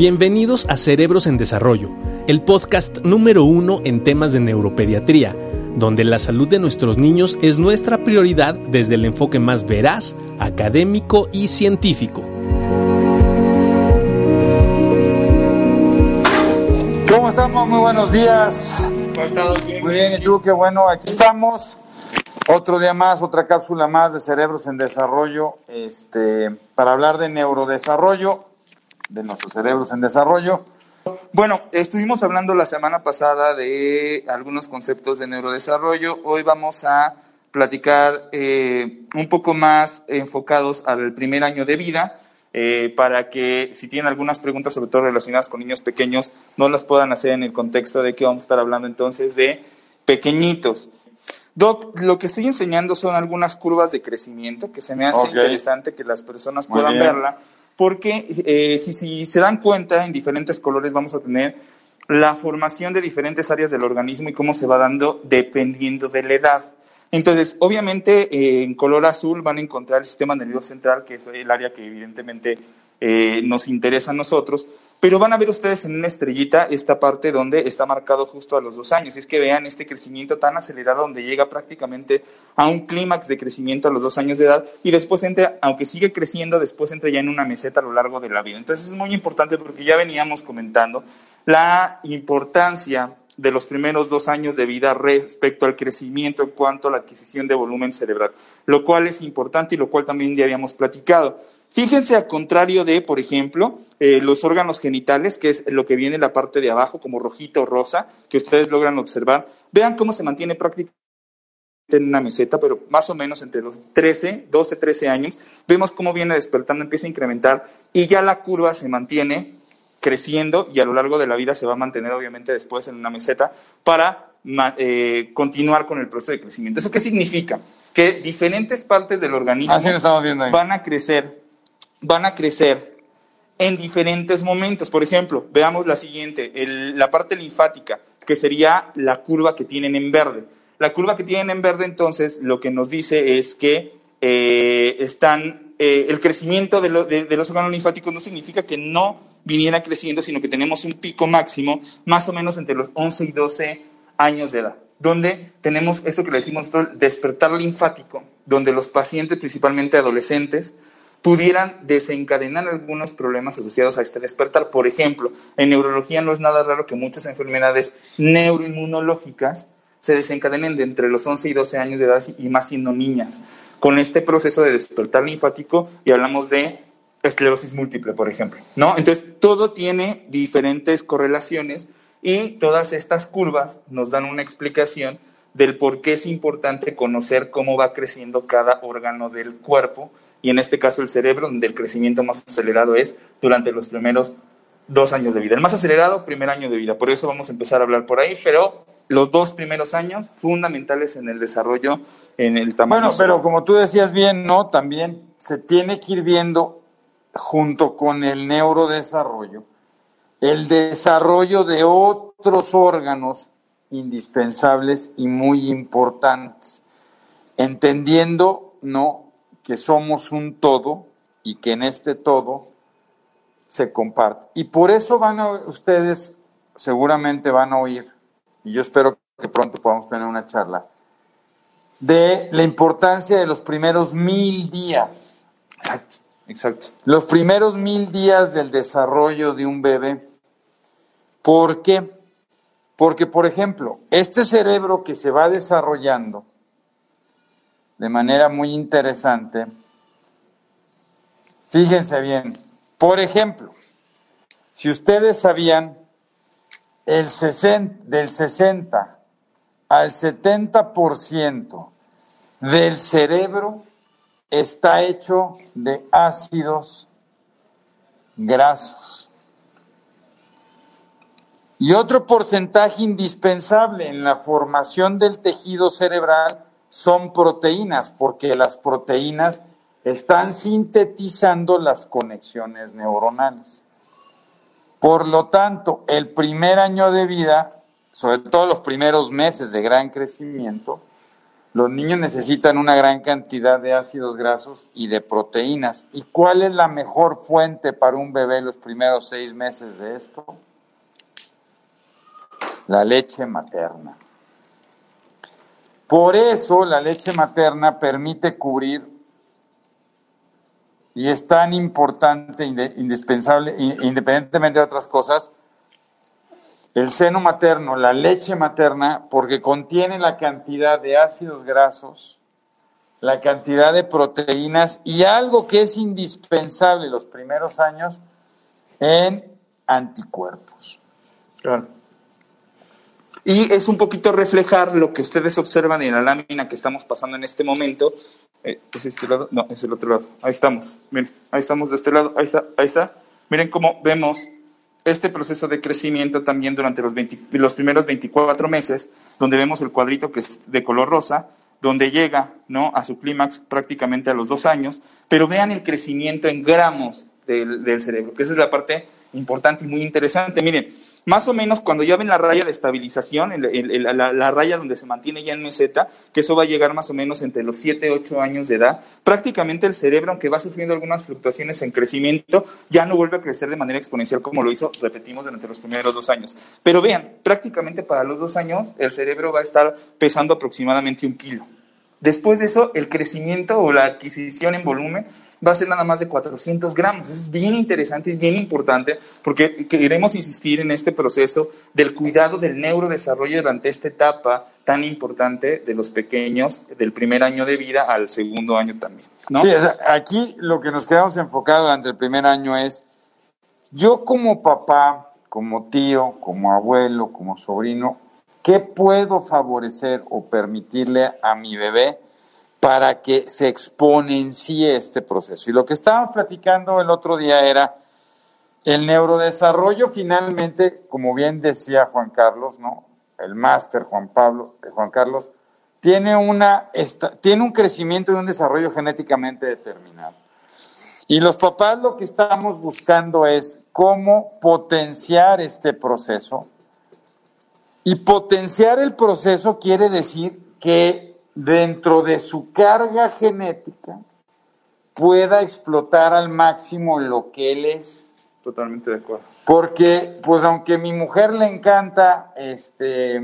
Bienvenidos a Cerebros en Desarrollo, el podcast número uno en temas de neuropediatría, donde la salud de nuestros niños es nuestra prioridad desde el enfoque más veraz, académico y científico. ¿Cómo estamos? Muy buenos días. Muy bien, ¿y tú? Qué bueno, aquí estamos. Otro día más, otra cápsula más de Cerebros en Desarrollo, este, para hablar de neurodesarrollo de nuestros cerebros en desarrollo. Bueno, estuvimos hablando la semana pasada de algunos conceptos de neurodesarrollo. Hoy vamos a platicar eh, un poco más enfocados al primer año de vida, eh, para que si tienen algunas preguntas, sobre todo relacionadas con niños pequeños, no las puedan hacer en el contexto de que vamos a estar hablando entonces de pequeñitos. Doc, lo que estoy enseñando son algunas curvas de crecimiento que se me hace interesante que las personas puedan verla porque eh, si, se dan cuenta, en diferentes colores vamos a tener la formación de diferentes áreas del organismo y cómo se va dando dependiendo de la edad. Entonces, obviamente, eh, en color azul van a encontrar el sistema nervioso central, que es el área que evidentemente eh, nos interesa a nosotros, pero van a ver ustedes en una estrellita esta parte donde está marcado justo a los dos años. Es que vean este crecimiento tan acelerado donde llega prácticamente a un clímax de crecimiento a los dos años de edad y después entra, aunque sigue creciendo, después entra ya en una meseta a lo largo de la vida. Entonces es muy importante porque ya veníamos comentando la importancia de los primeros dos años de vida respecto al crecimiento en cuanto a la adquisición de volumen cerebral, lo cual es importante y lo cual también ya habíamos platicado. Fíjense al contrario de, por ejemplo, eh, los órganos genitales, que es lo que viene en la parte de abajo, como rojito o rosa, que ustedes logran observar. Vean cómo se mantiene prácticamente en una meseta, pero más o menos entre los 13, 12, 13 años, vemos cómo viene despertando, empieza a incrementar y ya la curva se mantiene creciendo y a lo largo de la vida se va a mantener obviamente después en una meseta para eh, continuar con el proceso de crecimiento. ¿Eso qué significa? Que diferentes partes del organismo van a crecer van a crecer en diferentes momentos. Por ejemplo, veamos la siguiente, la parte linfática, que sería la curva que tienen en verde. La curva que tienen en verde, entonces, lo que nos dice es que eh, están, eh, el crecimiento de, los órganos linfáticos no significa que no viniera creciendo, sino que tenemos un pico máximo más o menos entre los 11 y 12 años de edad, donde tenemos esto que le decimos despertar linfático, donde los pacientes, principalmente adolescentes, pudieran desencadenar algunos problemas asociados a este despertar. Por ejemplo, en neurología no es nada raro que muchas enfermedades neuroinmunológicas se desencadenen de entre los 11 y 12 años de edad y más siendo niñas, con este proceso de despertar linfático y hablamos de esclerosis múltiple, por ejemplo, ¿no? Entonces, todo tiene diferentes correlaciones y todas estas curvas nos dan una explicación del por qué es importante conocer cómo va creciendo cada órgano del cuerpo y en este caso el cerebro, donde el crecimiento más acelerado es durante los primeros dos años de vida. El más acelerado, primer año de vida. Por eso vamos a empezar a hablar por ahí, pero los dos primeros años fundamentales en el desarrollo, en el tamaño. Bueno, pero como tú decías bien, ¿no? También se tiene que ir viendo junto con el neurodesarrollo el desarrollo de otros órganos indispensables y muy importantes, entendiendo, ¿no? Que somos un todo y que en este todo se comparte. Y por eso van a, ustedes seguramente van a oír, y yo espero que pronto podamos tener una charla, de la importancia de los primeros mil días. Exacto, exacto. Los primeros mil días del desarrollo de un bebé. ¿Por qué? Porque, por ejemplo, este cerebro que se va desarrollando de manera muy interesante. Fíjense bien, por ejemplo, si ustedes sabían, el del 60 al 70% del cerebro está hecho de ácidos grasos. Y otro porcentaje indispensable en la formación del tejido cerebral son proteínas, porque las proteínas están sintetizando las conexiones neuronales. Por lo tanto, el primer año de vida, sobre todo los primeros meses de gran crecimiento, los niños necesitan una gran cantidad de ácidos grasos y de proteínas. ¿Y cuál es la mejor fuente para un bebé los primeros seis meses de esto? La leche materna. Por eso la leche materna permite cubrir y es tan importante, indispensable, independientemente de otras cosas, el seno materno, la leche materna, porque contiene la cantidad de ácidos grasos, la cantidad de proteínas y algo que es indispensable los primeros años en anticuerpos. Y es un poquito reflejar lo que ustedes observan en la lámina que estamos pasando en este momento. Eh, ¿Es este lado? No, es el otro lado. Ahí estamos. Miren, ahí estamos de este lado. Ahí está, ahí está. Miren cómo vemos este proceso de crecimiento también durante los, los primeros 24 meses, donde vemos el cuadrito que es de color rosa, donde llega ¿no? a su clímax prácticamente a los dos años, pero vean el crecimiento en gramos del, del cerebro, que esa es la parte importante y muy interesante. Miren, más o menos cuando ya ven la raya de estabilización, la, raya donde se mantiene ya en meseta, que eso va a llegar más o menos entre los 7, 8 años de edad, prácticamente el cerebro, aunque va sufriendo algunas fluctuaciones en crecimiento, ya no vuelve a crecer de manera exponencial como lo hizo, repetimos, durante los primeros dos años. Pero vean, prácticamente para los dos años el cerebro va a estar pesando aproximadamente un kilo. Después de eso, el crecimiento o la adquisición en volumen va a ser nada más de 400 gramos. Eso es bien interesante, es bien importante, porque queremos insistir en este proceso del cuidado del neurodesarrollo durante esta etapa tan importante de los pequeños, del primer año de vida al segundo año también. aquí lo que nos quedamos enfocados durante el primer año es, yo como papá, como tío, como abuelo, como sobrino, ¿qué puedo favorecer o permitirle a mi bebé? para que se exponencie este proceso. Y lo que estábamos platicando el otro día era el neurodesarrollo finalmente, como bien decía Juan Carlos, ¿no? El máster Juan Pablo, eh, Juan Carlos, tiene, una, tiene un crecimiento y un desarrollo genéticamente determinado. Y los papás lo que estamos buscando es cómo potenciar este proceso. Y potenciar el proceso quiere decir que dentro de su carga genética pueda explotar al máximo lo que él es. Totalmente de acuerdo. Porque, pues aunque a mi mujer le encanta, este,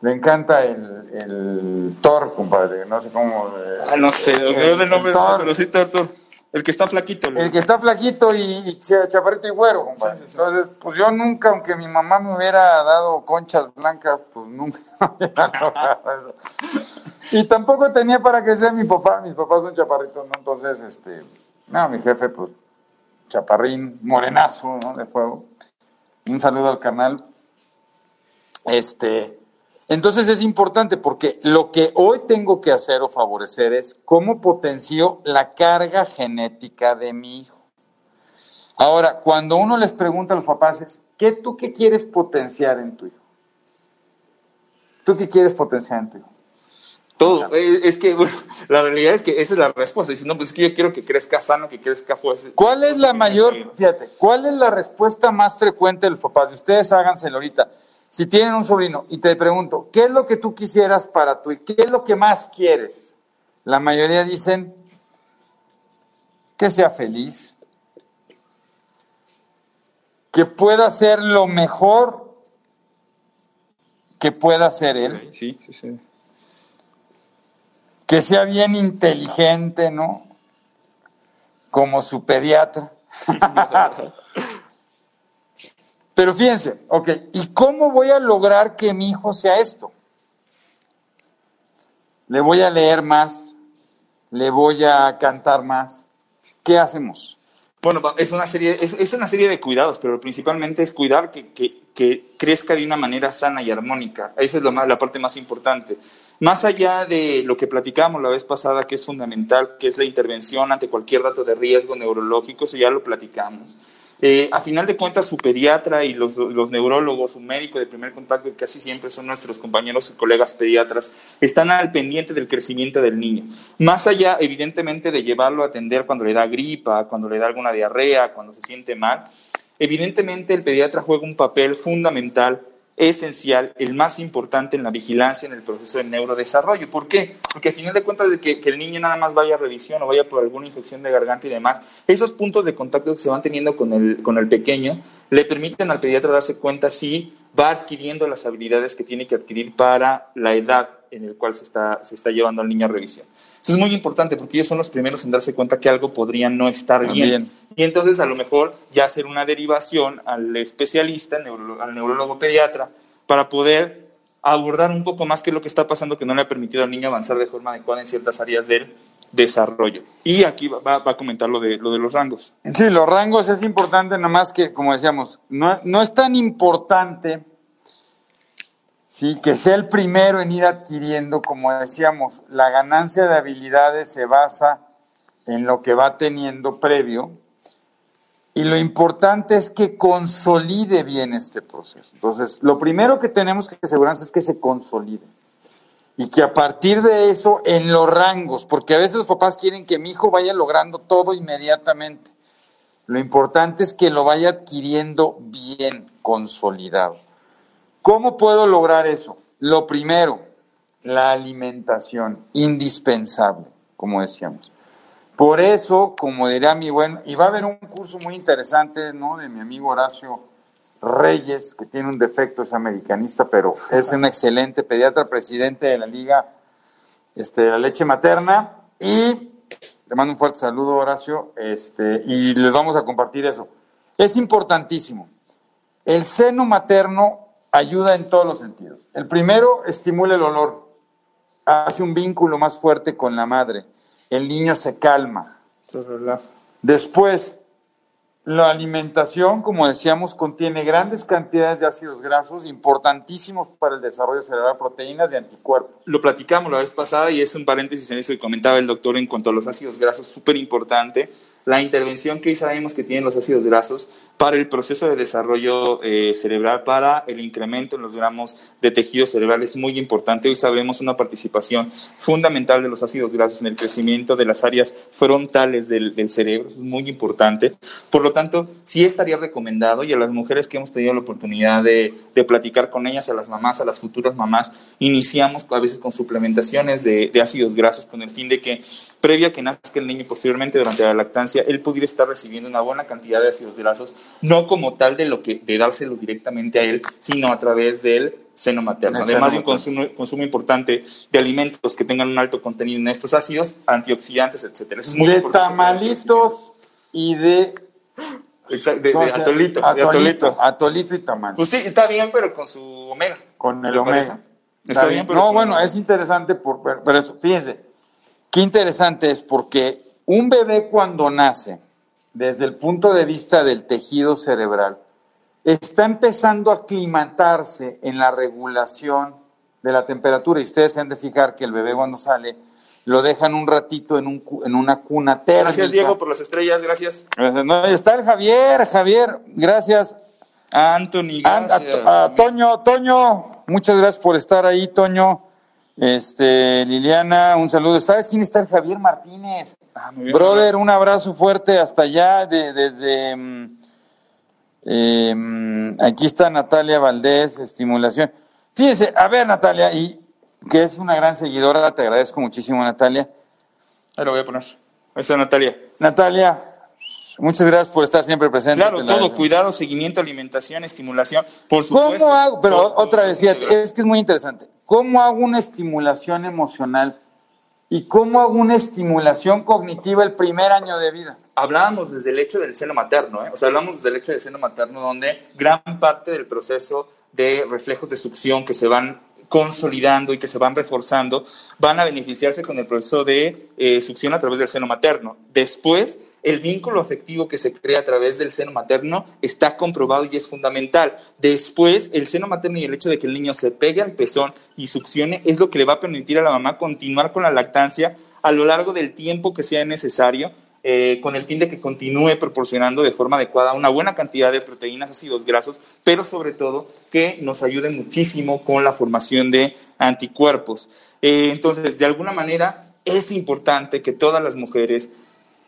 le encanta el, el Thor, compadre, no sé cómo. Eh, ah, no sé, el, nombre pero sí, Thor. El que está flaquito. El que está flaquito y, chaparrito y güero, compadre. Entonces, pues yo nunca, aunque mi mamá me hubiera dado conchas blancas, pues nunca Y tampoco tenía para que sea mi papá, mis papás son chaparritos, ¿no? Entonces, este, no, mi jefe, pues, chaparrín, morenazo, ¿no? De fuego. Un saludo al canal. Este, entonces es importante porque lo que hoy tengo que hacer o favorecer es cómo potencio la carga genética de mi hijo. Ahora, cuando uno les pregunta a los papás es, ¿qué tú qué quieres potenciar en tu hijo? ¿Tú qué quieres potenciar en tu hijo? Todo. Eh, es que, bueno, la realidad es que esa es la respuesta. Dicen, no, pues es que yo quiero que crezca sano, que crezca fuerte. ¿Cuál es la mayor, fíjate, cuál es la respuesta más frecuente de los papás? Ustedes háganselo ahorita. Si tienen un sobrino y te pregunto, ¿qué es lo que tú quisieras para tu ¿Qué es lo que más quieres? La mayoría dicen que sea feliz, que pueda ser lo mejor que pueda ser él. Sí, sí, sí. Que sea bien inteligente, ¿no? Como su pediatra. Pero fíjense, ok, ¿y cómo voy a lograr que mi hijo sea esto? Le voy a leer más, le voy a cantar más. ¿Qué hacemos? Bueno, es una serie, es, una serie de cuidados, pero principalmente es cuidar que, que, crezca de una manera sana y armónica. Esa es lo más, la parte más importante. Más allá de lo que platicamos la vez pasada, que es fundamental, que es la intervención ante cualquier dato de riesgo neurológico, eso ya lo platicamos. Eh, a final de cuentas, su pediatra y los, neurólogos, su médico de primer contacto, que casi siempre son nuestros compañeros y colegas pediatras, están al pendiente del crecimiento del niño. Más allá, evidentemente, de llevarlo a atender cuando le da gripa, cuando le da alguna diarrea, cuando se siente mal, evidentemente el pediatra juega un papel fundamental esencial, el más importante en la vigilancia en el proceso de neurodesarrollo. ¿Por qué? Porque al final de cuentas de que, el niño nada más vaya a revisión o vaya por alguna infección de garganta y demás, esos puntos de contacto que se van teniendo con el, con el pequeño le permiten al pediatra darse cuenta si va adquiriendo las habilidades que tiene que adquirir para la edad en el cual se está, se está llevando al niño a revisión. Eso es muy importante porque ellos son los primeros en darse cuenta que algo podría no estar bien. Y entonces a lo mejor ya hacer una derivación al especialista, al neurólogo pediatra, para poder abordar un poco más qué es lo que está pasando que no le ha permitido al niño avanzar de forma adecuada en ciertas áreas del desarrollo. Y aquí va, a comentar lo de, lo de los rangos. Sí, los rangos es importante, nada más que, como decíamos, no, no es tan importante ¿sí? que sea el primero en ir adquiriendo, como decíamos, la ganancia de habilidades se basa en lo que va teniendo previo y lo importante es que consolide bien este proceso. Entonces, lo primero que tenemos que asegurarnos es que se consolide y que a partir de eso, en los rangos, porque a veces los papás quieren que mi hijo vaya logrando todo inmediatamente. Lo importante es que lo vaya adquiriendo bien, consolidado. ¿Cómo puedo lograr eso? Lo primero, la alimentación, indispensable, como decíamos. Por eso, como diría mi buen, y va a haber un curso muy interesante, ¿no? De mi amigo Horacio Reyes, que tiene un defecto, es americanista, pero es un excelente pediatra, presidente de la Liga este, de la Leche Materna. Y te mando un fuerte saludo, Horacio, este, y les vamos a compartir eso. Es importantísimo. El seno materno ayuda en todos los sentidos. El primero, estimula el olor, hace un vínculo más fuerte con la madre. El niño se calma. Después, la alimentación, como decíamos, contiene grandes cantidades de ácidos grasos importantísimos para el desarrollo cerebral, proteínas y anticuerpos. Lo platicamos la vez pasada y es un paréntesis en eso que comentaba el doctor en cuanto a los ácidos grasos, súper importante la intervención que sabemos que tienen los ácidos grasos para el proceso de desarrollo eh, cerebral, para el incremento en los gramos de tejido cerebral es muy importante. Hoy sabemos una participación fundamental de los ácidos grasos en el crecimiento de las áreas frontales del, cerebro, es muy importante. Por lo tanto, sí estaría recomendado y a las mujeres que hemos tenido la oportunidad de, platicar con ellas, a las mamás, a las futuras mamás, iniciamos a veces con suplementaciones de, de ácidos grasos con el fin de que previa que nazca el niño y posteriormente durante la lactancia, él pudiera estar recibiendo una buena cantidad de ácidos grasos, no como tal de lo que de dárselo directamente a él, sino a través del seno materno. Además de un consumo, importante de alimentos que tengan un alto contenido en estos ácidos, antioxidantes, etcétera. es muy de tamalitos y de de, atolito, atolito, atolito. y tamal. Pues sí, está bien, pero con su omega. Con el omega. Está, bien, pero No, bueno, es interesante, por, pero fíjense, Qué interesante es porque un bebé cuando nace, desde el punto de vista del tejido cerebral, está empezando a aclimatarse en la regulación de la temperatura. Y ustedes se han de fijar que el bebé cuando sale lo dejan un ratito en, un, en una cuna térmica. Gracias, Diego, por las estrellas, gracias. No, está el Javier, Javier, gracias. Anthony, gracias. a, Toño, Toño, muchas gracias por estar ahí, Toño. Este, Liliana, un saludo. ¿Sabes quién está el Javier Martínez? Ah, Brother, un abrazo fuerte hasta allá, desde... Mm, em, aquí está Natalia Valdés, estimulación. Fíjense, a ver Natalia, y que es una gran seguidora, te agradezco muchísimo Natalia. Ahí lo voy a poner. Ahí está Natalia. Natalia, Muchas gracias por estar siempre presente. Claro, todo, cuidado, seguimiento, alimentación, estimulación, por supuesto. ¿Cómo hago? Pero otra vez, fíjate, es que es muy interesante. ¿Cómo hago una estimulación emocional y cómo hago una estimulación cognitiva el primer año de vida? Hablábamos desde el hecho del seno materno, ¿eh? o sea, hablamos desde el hecho del seno materno, donde gran parte del proceso de reflejos de succión que se van consolidando y que se van reforzando, van a beneficiarse con el proceso de eh, succión a través del seno materno. Después, el vínculo afectivo que se crea a través del seno materno está comprobado y es fundamental. Después, el seno materno y el hecho de que el niño se pegue al pezón y succione es lo que le va a permitir a la mamá continuar con la lactancia a lo largo del tiempo que sea necesario, eh, con el fin de que continúe proporcionando de forma adecuada una buena cantidad de proteínas, ácidos grasos, pero sobre todo que nos ayude muchísimo con la formación de anticuerpos. Eh, entonces, de alguna manera, es importante que todas las mujeres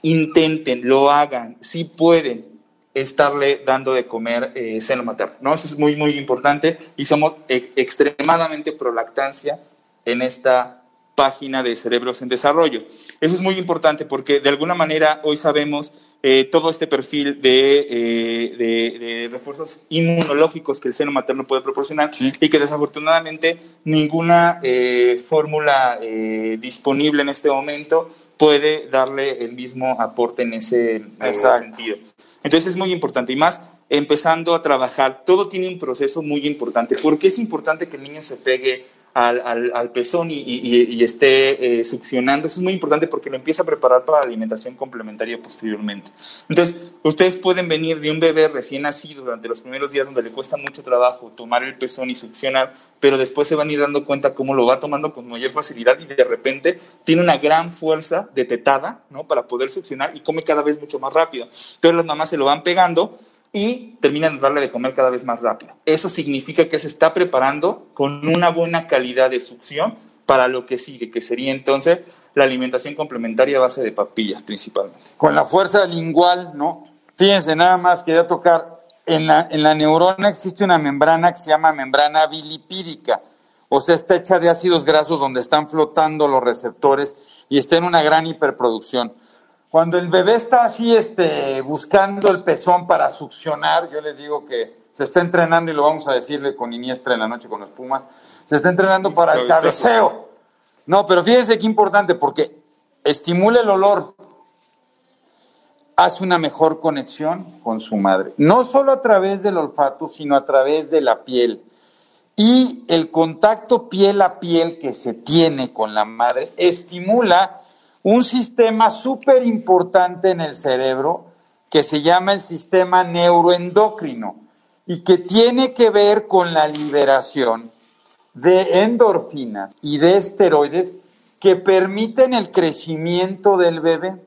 intenten, lo hagan, si pueden, estarle dando de comer eh, seno materno, ¿no? Eso es muy, muy importante y somos e extremadamente pro lactancia en esta página de Cerebros en Desarrollo. Eso es muy importante porque de alguna manera hoy sabemos eh, todo este perfil de, eh, de, refuerzos inmunológicos que el seno materno puede proporcionar y que desafortunadamente ninguna eh, fórmula disponible en este momento puede darle el mismo aporte en ese, sentido. Entonces es muy importante y más empezando a trabajar, todo tiene un proceso muy importante. ¿Por qué es importante que el niño se pegue al, al, pezón y, esté eh, succionando. Eso es muy importante porque lo empieza a preparar para la alimentación complementaria posteriormente. Entonces, ustedes pueden venir de un bebé recién nacido durante los primeros días donde le cuesta mucho trabajo tomar el pezón y succionar, pero después se van a ir dando cuenta cómo lo va tomando con mayor facilidad y de repente tiene una gran fuerza de tetada para poder succionar y come cada vez mucho más rápido. Entonces las mamás se lo van pegando y terminan de darle de comer cada vez más rápido. Eso significa que se está preparando con una buena calidad de succión para lo que sigue, que sería entonces la alimentación complementaria a base de papillas principalmente. Con la fuerza lingual, ¿no? Fíjense, nada más quería tocar, en la, en la neurona existe una membrana que se llama membrana bilipídica, o sea, está hecha de ácidos grasos donde están flotando los receptores y está en una gran hiperproducción. Cuando el bebé está así este, buscando el pezón para succionar, yo les digo que se está entrenando, y lo vamos a decirle con Iniestra en la noche con los Pumas, se está entrenando para el cabeceo. No, pero fíjense qué importante, porque estimula el olor, hace una mejor conexión con su madre, no solo a través del olfato, sino a través de la piel. Y el contacto piel a piel que se tiene con la madre estimula un sistema súper importante en el cerebro que se llama el sistema neuroendocrino y que tiene que ver con la liberación de endorfinas y de esteroides que permiten el crecimiento del bebé.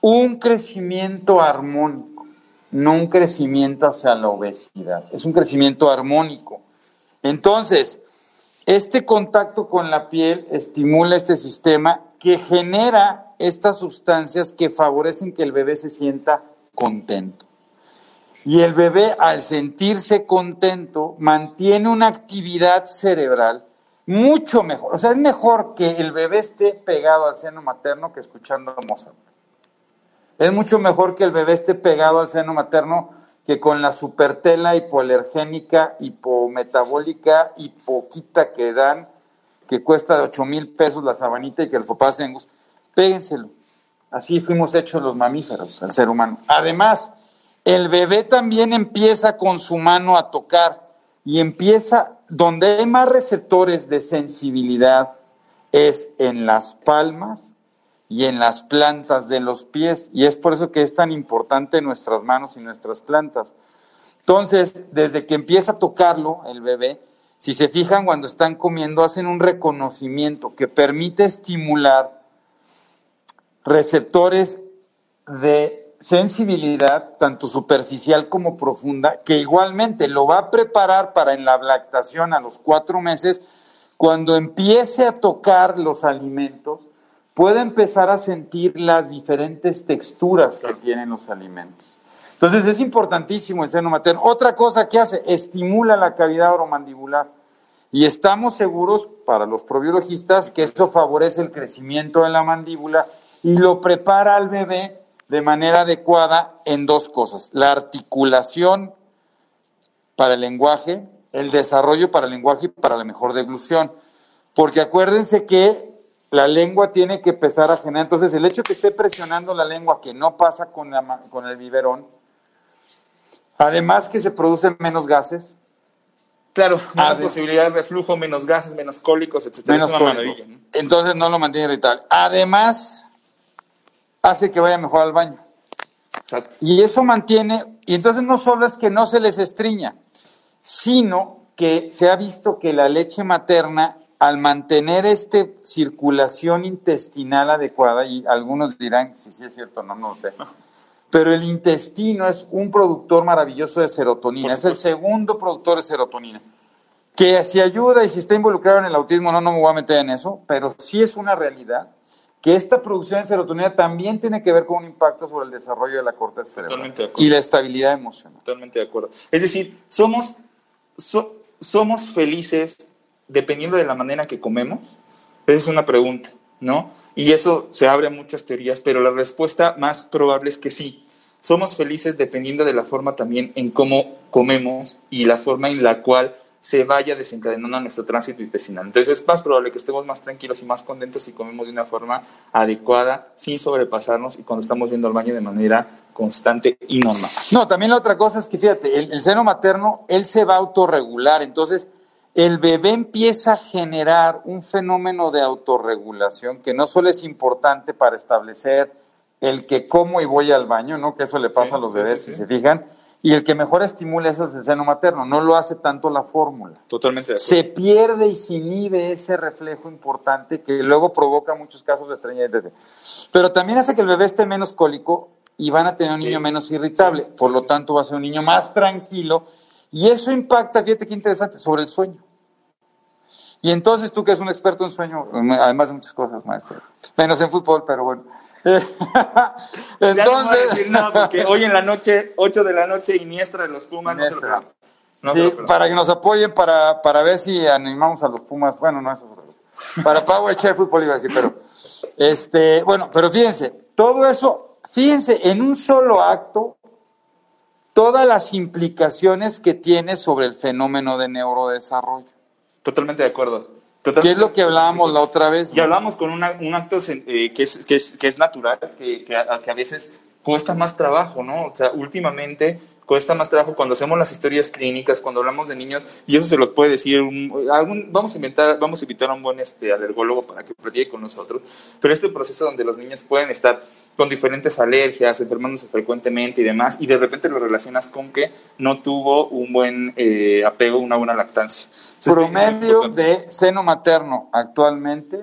Un crecimiento armónico, no un crecimiento hacia la obesidad, es un crecimiento armónico. Entonces, este contacto con la piel estimula este sistema que genera estas sustancias que favorecen que el bebé se sienta contento. Y el bebé, al sentirse contento, mantiene una actividad cerebral mucho mejor. O sea, es mejor que el bebé esté pegado al seno materno que escuchando a Mozart. Es mucho mejor que el bebé esté pegado al seno materno que con la supertela hipoalergénica, hipometabólica, hipoquita que dan que cuesta 8 mil pesos la sabanita y que el papás se péguenselo. Así fuimos hechos los mamíferos, el ser humano. Además, el bebé también empieza con su mano a tocar y empieza, donde hay más receptores de sensibilidad, es en las palmas y en las plantas de los pies. Y es por eso que es tan importante nuestras manos y nuestras plantas. Entonces, desde que empieza a tocarlo el bebé, si se fijan cuando están comiendo, hacen un reconocimiento que permite estimular receptores de sensibilidad, tanto superficial como profunda, que igualmente lo va a preparar para en la lactación a los cuatro meses, cuando empiece a tocar los alimentos, puede empezar a sentir las diferentes texturas que tienen los alimentos. Entonces es importantísimo el seno materno. Otra cosa que hace, estimula la cavidad oromandibular. Y estamos seguros, para los probiologistas, que eso favorece el crecimiento de la mandíbula y lo prepara al bebé de manera adecuada en dos cosas. La articulación para el lenguaje, el desarrollo para el lenguaje y para la mejor deglución. Porque acuérdense que la lengua tiene que empezar a generar. Entonces, el hecho de que esté presionando la lengua, que no pasa con, con el biberón, Además que se producen menos gases. Claro, menos posibilidad de reflujo, menos gases, menos cólicos, etc. Menos Entonces no lo mantiene irritable. Además, hace que vaya mejor al baño. Exacto. Y eso mantiene, y entonces no solo es que no se les estriña, sino que se ha visto que la leche materna, al mantener esta circulación intestinal adecuada, y algunos dirán si sí es cierto, no, no sé, pero el intestino es un productor maravilloso de serotonina, es el segundo productor de serotonina. Que si ayuda y si está involucrado en el autismo, no, no me voy a meter en eso, pero sí es una realidad que esta producción de serotonina también tiene que ver con un impacto sobre el desarrollo de la corteza cerebral y la estabilidad emocional. Totalmente de acuerdo. Es decir, somos, so- somos felices dependiendo de la manera que comemos. Esa es una pregunta, ¿no? Y eso se abre a muchas teorías, pero la respuesta más probable es que sí. Somos felices dependiendo de la forma también en cómo comemos y la forma en la cual se vaya desencadenando nuestro tránsito intestinal. Entonces es más probable que estemos más tranquilos y más contentos si comemos de una forma adecuada, sin sobrepasarnos y cuando estamos yendo al baño de manera constante y normal. No, también la otra cosa es que fíjate, el, el seno materno, él se va a autorregular, entonces el bebé empieza a generar un fenómeno de autorregulación que no solo es importante para establecer el que como y voy al baño, ¿no? Que eso le pasa Sí, a los bebés, sí, si se fijan, y el que mejor estimula eso es el seno materno, no lo hace tanto la fórmula. Totalmente de. Se pierde y se inhibe ese reflejo importante que luego provoca muchos casos de estreñimiento. Pero también hace que el bebé esté menos cólico y van a tener un niño menos irritable. Por lo tanto, va a ser un niño más tranquilo. Y eso impacta, fíjate qué interesante, sobre el sueño. Y entonces tú que eres un experto en sueño, además de muchas cosas, maestro, menos en fútbol, pero bueno. No entonces, decir nada porque hoy en la noche, 8 de la noche, Iniestra de los Pumas, no Iniestra. No Sí, para que nos apoyen para, para ver si animamos a los Pumas. Bueno, no, eso es otra cosa. Para Power Chair Fútbol iba a decir, pero este, bueno, pero fíjense, todo eso, fíjense, en un solo acto, todas las implicaciones que tiene sobre el fenómeno de neurodesarrollo. Totalmente de acuerdo. ¿Qué es lo que hablábamos la otra vez? Y hablamos con una- un acto eh, que, es, que, es, que es natural, que, que a, que a veces cuesta más trabajo, ¿no? O sea, últimamente cuesta más trabajo cuando hacemos las historias clínicas, cuando hablamos de niños, y eso se los puede decir, un, algún, vamos, a inventar, vamos a invitar a un buen este, alergólogo para que platique con nosotros, pero este proceso donde los niños pueden estar con diferentes alergias, enfermándose frecuentemente y demás, y de repente lo relacionas con que no tuvo un buen eh, apego, una buena lactancia. Entonces, Promedio de seno materno actualmente,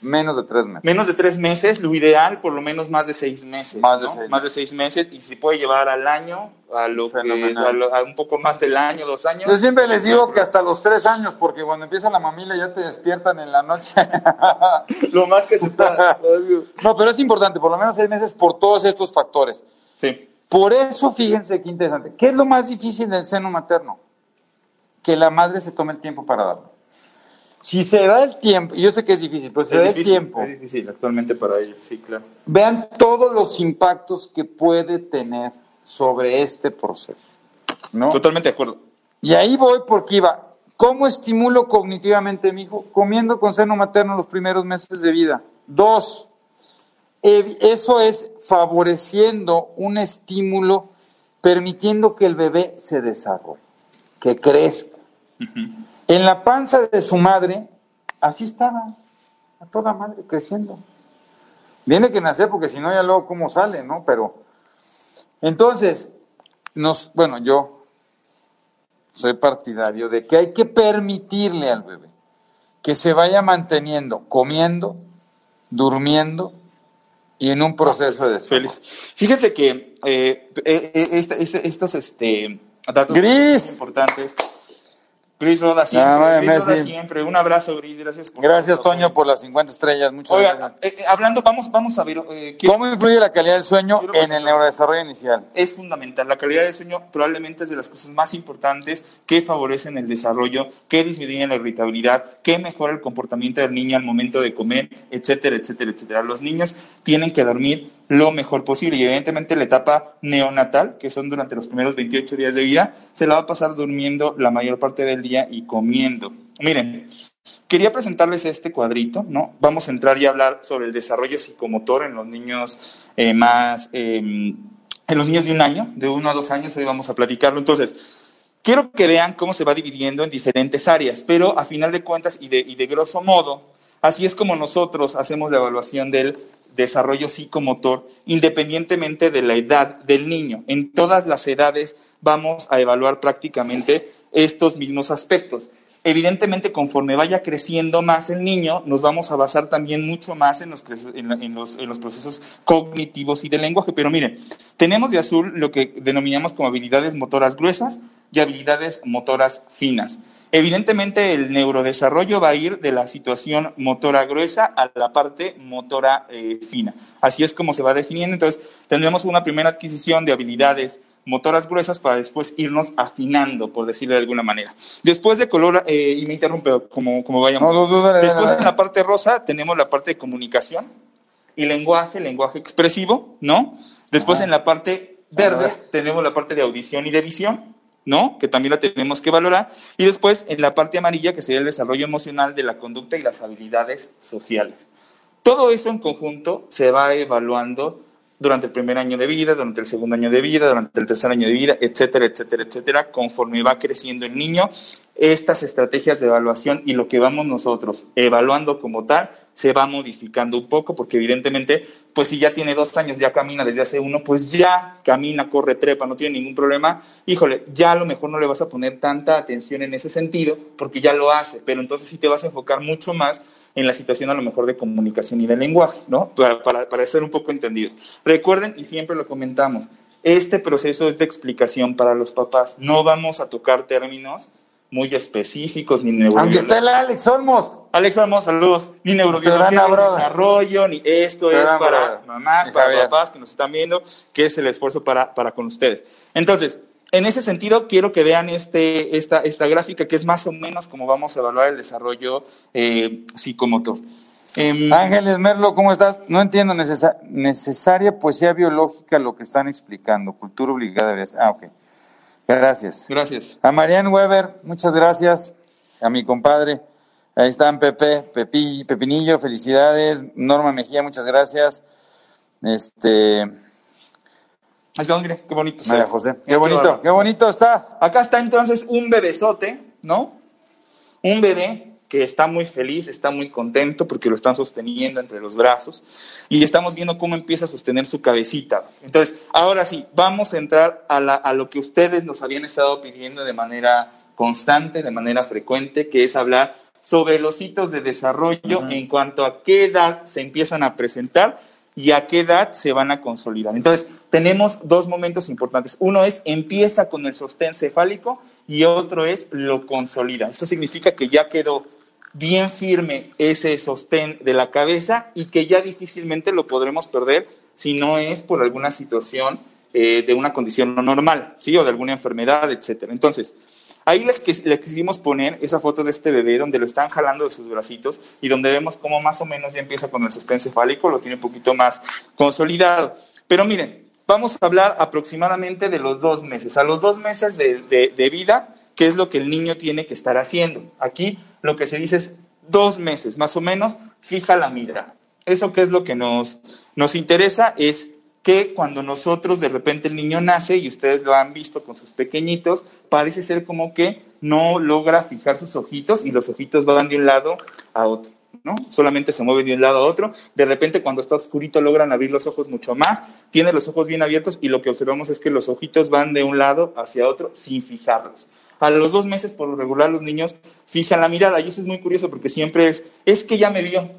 menos de tres meses. Menos de tres meses, lo ideal por lo menos más de seis meses. Más de seis Más de seis meses y se puede llevar al año, a, lo que, Fenomenal. a, lo- a un poco más del año, dos años. Yo siempre les digo que hasta los tres años, porque cuando empieza la mamila ya te despiertan en la noche. Lo más que se pueda. no, pero es importante, por lo menos seis meses por todos estos factores. Sí, Por eso, fíjense qué interesante. ¿Qué es lo más difícil del seno materno? Que la madre se tome el tiempo para darlo. Si se da el tiempo, y yo sé que es difícil, pero si se da el tiempo, es difícil actualmente para ellos, sí, claro. vean todos los impactos que puede tener sobre este proceso. ¿no? Totalmente de acuerdo. Y ahí voy porque iba. ¿Cómo estimulo cognitivamente a mi hijo? Comiendo con seno materno los primeros meses de vida. Dos, eso es favoreciendo un estímulo, permitiendo que el bebé se desarrolle, que crezca. En la panza de su madre, así estaba, a toda madre, creciendo. Tiene que nacer porque si no, ya luego cómo sale, ¿no? Pero, entonces, nos, bueno, yo soy partidario de que hay que permitirle al bebé que se vaya manteniendo, comiendo, durmiendo y en un proceso de desarrollo. Feliz. Fíjense que eh, eh, eh, estos este, datos Gris. importantes. Gris Roda siempre. Ah, Gris Roda siempre. Un abrazo, Gris. Gracias por Gracias, por- Toño, por las 50 estrellas. Muchas Oiga, gracias. eh, eh, hablando, vamos, vamos a ver. eh, ¿Cómo influye la calidad del sueño en el neurodesarrollo inicial? es fundamental. La calidad del sueño probablemente es de las cosas más importantes que favorecen el desarrollo, que disminuyen la irritabilidad, que mejora el comportamiento del niño al momento de comer, etcétera, etcétera, etcétera. Los niños tienen que dormir lo mejor posible y evidentemente la etapa neonatal, que son durante los primeros 28 días de vida, se la va a pasar durmiendo la mayor parte del día y comiendo. Miren, Quería presentarles este cuadrito, ¿no? Vamos a entrar y hablar sobre el desarrollo psicomotor en los niños eh, más, eh, en los niños de un año, de uno a dos años, hoy vamos a platicarlo. Entonces, quiero que vean cómo se va dividiendo en diferentes áreas, pero a final de cuentas y de, y de grosso modo, así es como nosotros hacemos la evaluación del desarrollo psicomotor, independientemente de la edad del niño. En todas las edades vamos a evaluar prácticamente estos mismos aspectos. Evidentemente, conforme vaya creciendo más el niño, nos vamos a basar también mucho más en los, en los procesos cognitivos y de lenguaje. Pero miren, tenemos de azul lo que denominamos como habilidades motoras gruesas y habilidades motoras finas. Evidentemente el neurodesarrollo va a ir de la situación motora gruesa a la parte motora eh, fina. Así es como se va definiendo. Entonces tendremos una primera adquisición de habilidades motoras gruesas para después irnos afinando, por decirlo de alguna manera. Después de color, eh, y me interrumpe como, como vayamos. después en la parte rosa tenemos la parte de comunicación y lenguaje, lenguaje expresivo, ¿no? Después en la parte verde tenemos la parte de audición y de visión, ¿no? Que también la tenemos que valorar. Y después en la parte amarilla, que sería el desarrollo emocional de la conducta y las habilidades sociales. Todo eso en conjunto se va evaluando durante el primer año de vida, durante el segundo año de vida, durante el tercer año de vida, etcétera, etcétera, etcétera, conforme va creciendo el niño, estas estrategias de evaluación y lo que vamos nosotros evaluando como tal se va modificando un poco, porque evidentemente, pues si ya tiene dos años, ya camina desde hace uno, pues ya camina, corre, trepa, no tiene ningún problema, híjole, ya a lo mejor no le vas a poner tanta atención en ese sentido, porque ya lo hace, pero entonces sí te vas a enfocar mucho más en la situación a lo mejor de comunicación y de lenguaje, ¿no? Para, para, para ser un poco entendidos. Recuerden, y siempre lo comentamos, este proceso es de explicación para los papás. No vamos a tocar términos muy específicos, ni neurobiología. Aunque está el Alex Olmos. Alex Olmos, saludos. Ni neurobiología, ni desarrollo, ni esto es para mamás, para papás que nos están viendo, que es el esfuerzo para, para con ustedes. Entonces, en ese sentido, quiero que vean este, esta, esta gráfica que es más o menos como vamos a evaluar el desarrollo eh, psicomotor. Em, Ángeles Merlo, ¿cómo estás? No entiendo, necesaria poesía biológica lo que están explicando, cultura obligada. Ah, ok. Gracias. Gracias. A Marianne Weber, muchas gracias. A mi compadre. Ahí están Pepe, Pepi, Pepinillo, felicidades. Norma Mejía, muchas gracias. Este, Ahí está, mire, qué bonito. María José, qué bonito, qué bonito está. Acá está entonces un bebesote, ¿no? Un bebé que está muy feliz, está muy contento porque lo están sosteniendo entre los brazos y estamos viendo cómo empieza a sostener su cabecita. Entonces, ahora sí, vamos a entrar a, a lo que ustedes nos habían estado pidiendo de manera constante, de manera frecuente, que es hablar sobre los hitos de desarrollo en cuanto a qué edad se empiezan a presentar y a qué edad se van a consolidar. Entonces, tenemos dos momentos importantes. Uno es empieza con el sostén cefálico y otro es lo consolida. Esto significa que ya quedó bien firme ese sostén de la cabeza y que ya difícilmente lo podremos perder si no es por alguna situación eh, de una condición no normal, ¿sí? O de alguna enfermedad, etcétera. Entonces, Ahí les, quisimos poner esa foto de este bebé donde lo están jalando de sus bracitos y donde vemos cómo más o menos ya empieza con el sostén cefálico, lo tiene un poquito más consolidado. Pero miren, vamos a hablar aproximadamente de los dos meses. A los dos meses de, de vida, ¿qué es lo que el niño tiene que estar haciendo? Aquí lo que se dice es dos meses, más o menos, fija la mirada. Eso que es lo que nos, nos interesa es que cuando nosotros de repente el niño nace, y ustedes lo han visto con sus pequeñitos, parece ser como que no logra fijar sus ojitos y los ojitos van de un lado a otro. ¿no? Solamente se mueven de un lado a otro. De repente, cuando está oscurito, logran abrir los ojos mucho más. Tiene los ojos bien abiertos y lo que observamos es que los ojitos van de un lado hacia otro sin fijarlos. A los dos meses, por lo regular, los niños fijan la mirada. Y eso es muy curioso porque siempre es, es que ya me vio,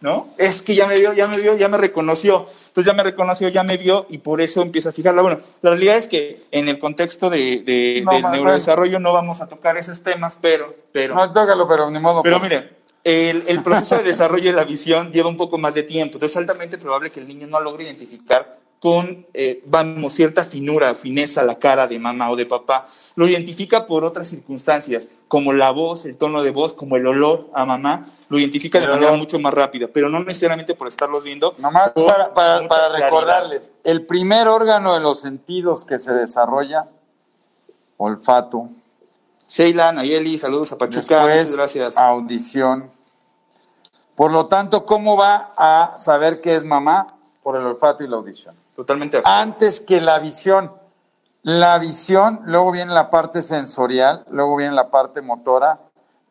¿no? Es que ya me vio, ya me vio, ya me reconoció. Entonces ya me reconoció, ya me vio y por eso empieza a fijarla. Bueno, la realidad es que en el contexto de, del neurodesarrollo no vamos a tocar esos temas, pero... pero no, tócalo, pero ni modo. Pero pues. mire, el, el, proceso de desarrollo de la visión lleva un poco más de tiempo. Entonces es altamente probable que el niño no logre identificar con, eh, vamos, cierta finura, fineza la cara de mamá o de papá. Lo identifica por otras circunstancias, como la voz, el tono de voz, como el olor a mamá, lo identifica de manera mucho más rápida, pero no necesariamente por estarlos viendo. Nomás para, para, recordarles, el primer órgano de los sentidos que se desarrolla, olfato. Sheila, Nayeli, saludos a Pachuca, muchas gracias. Audición. Por lo tanto, ¿cómo va a saber qué es mamá? Por el olfato y la audición. Totalmente. Antes que la visión. La visión, luego viene la parte sensorial, luego viene la parte motora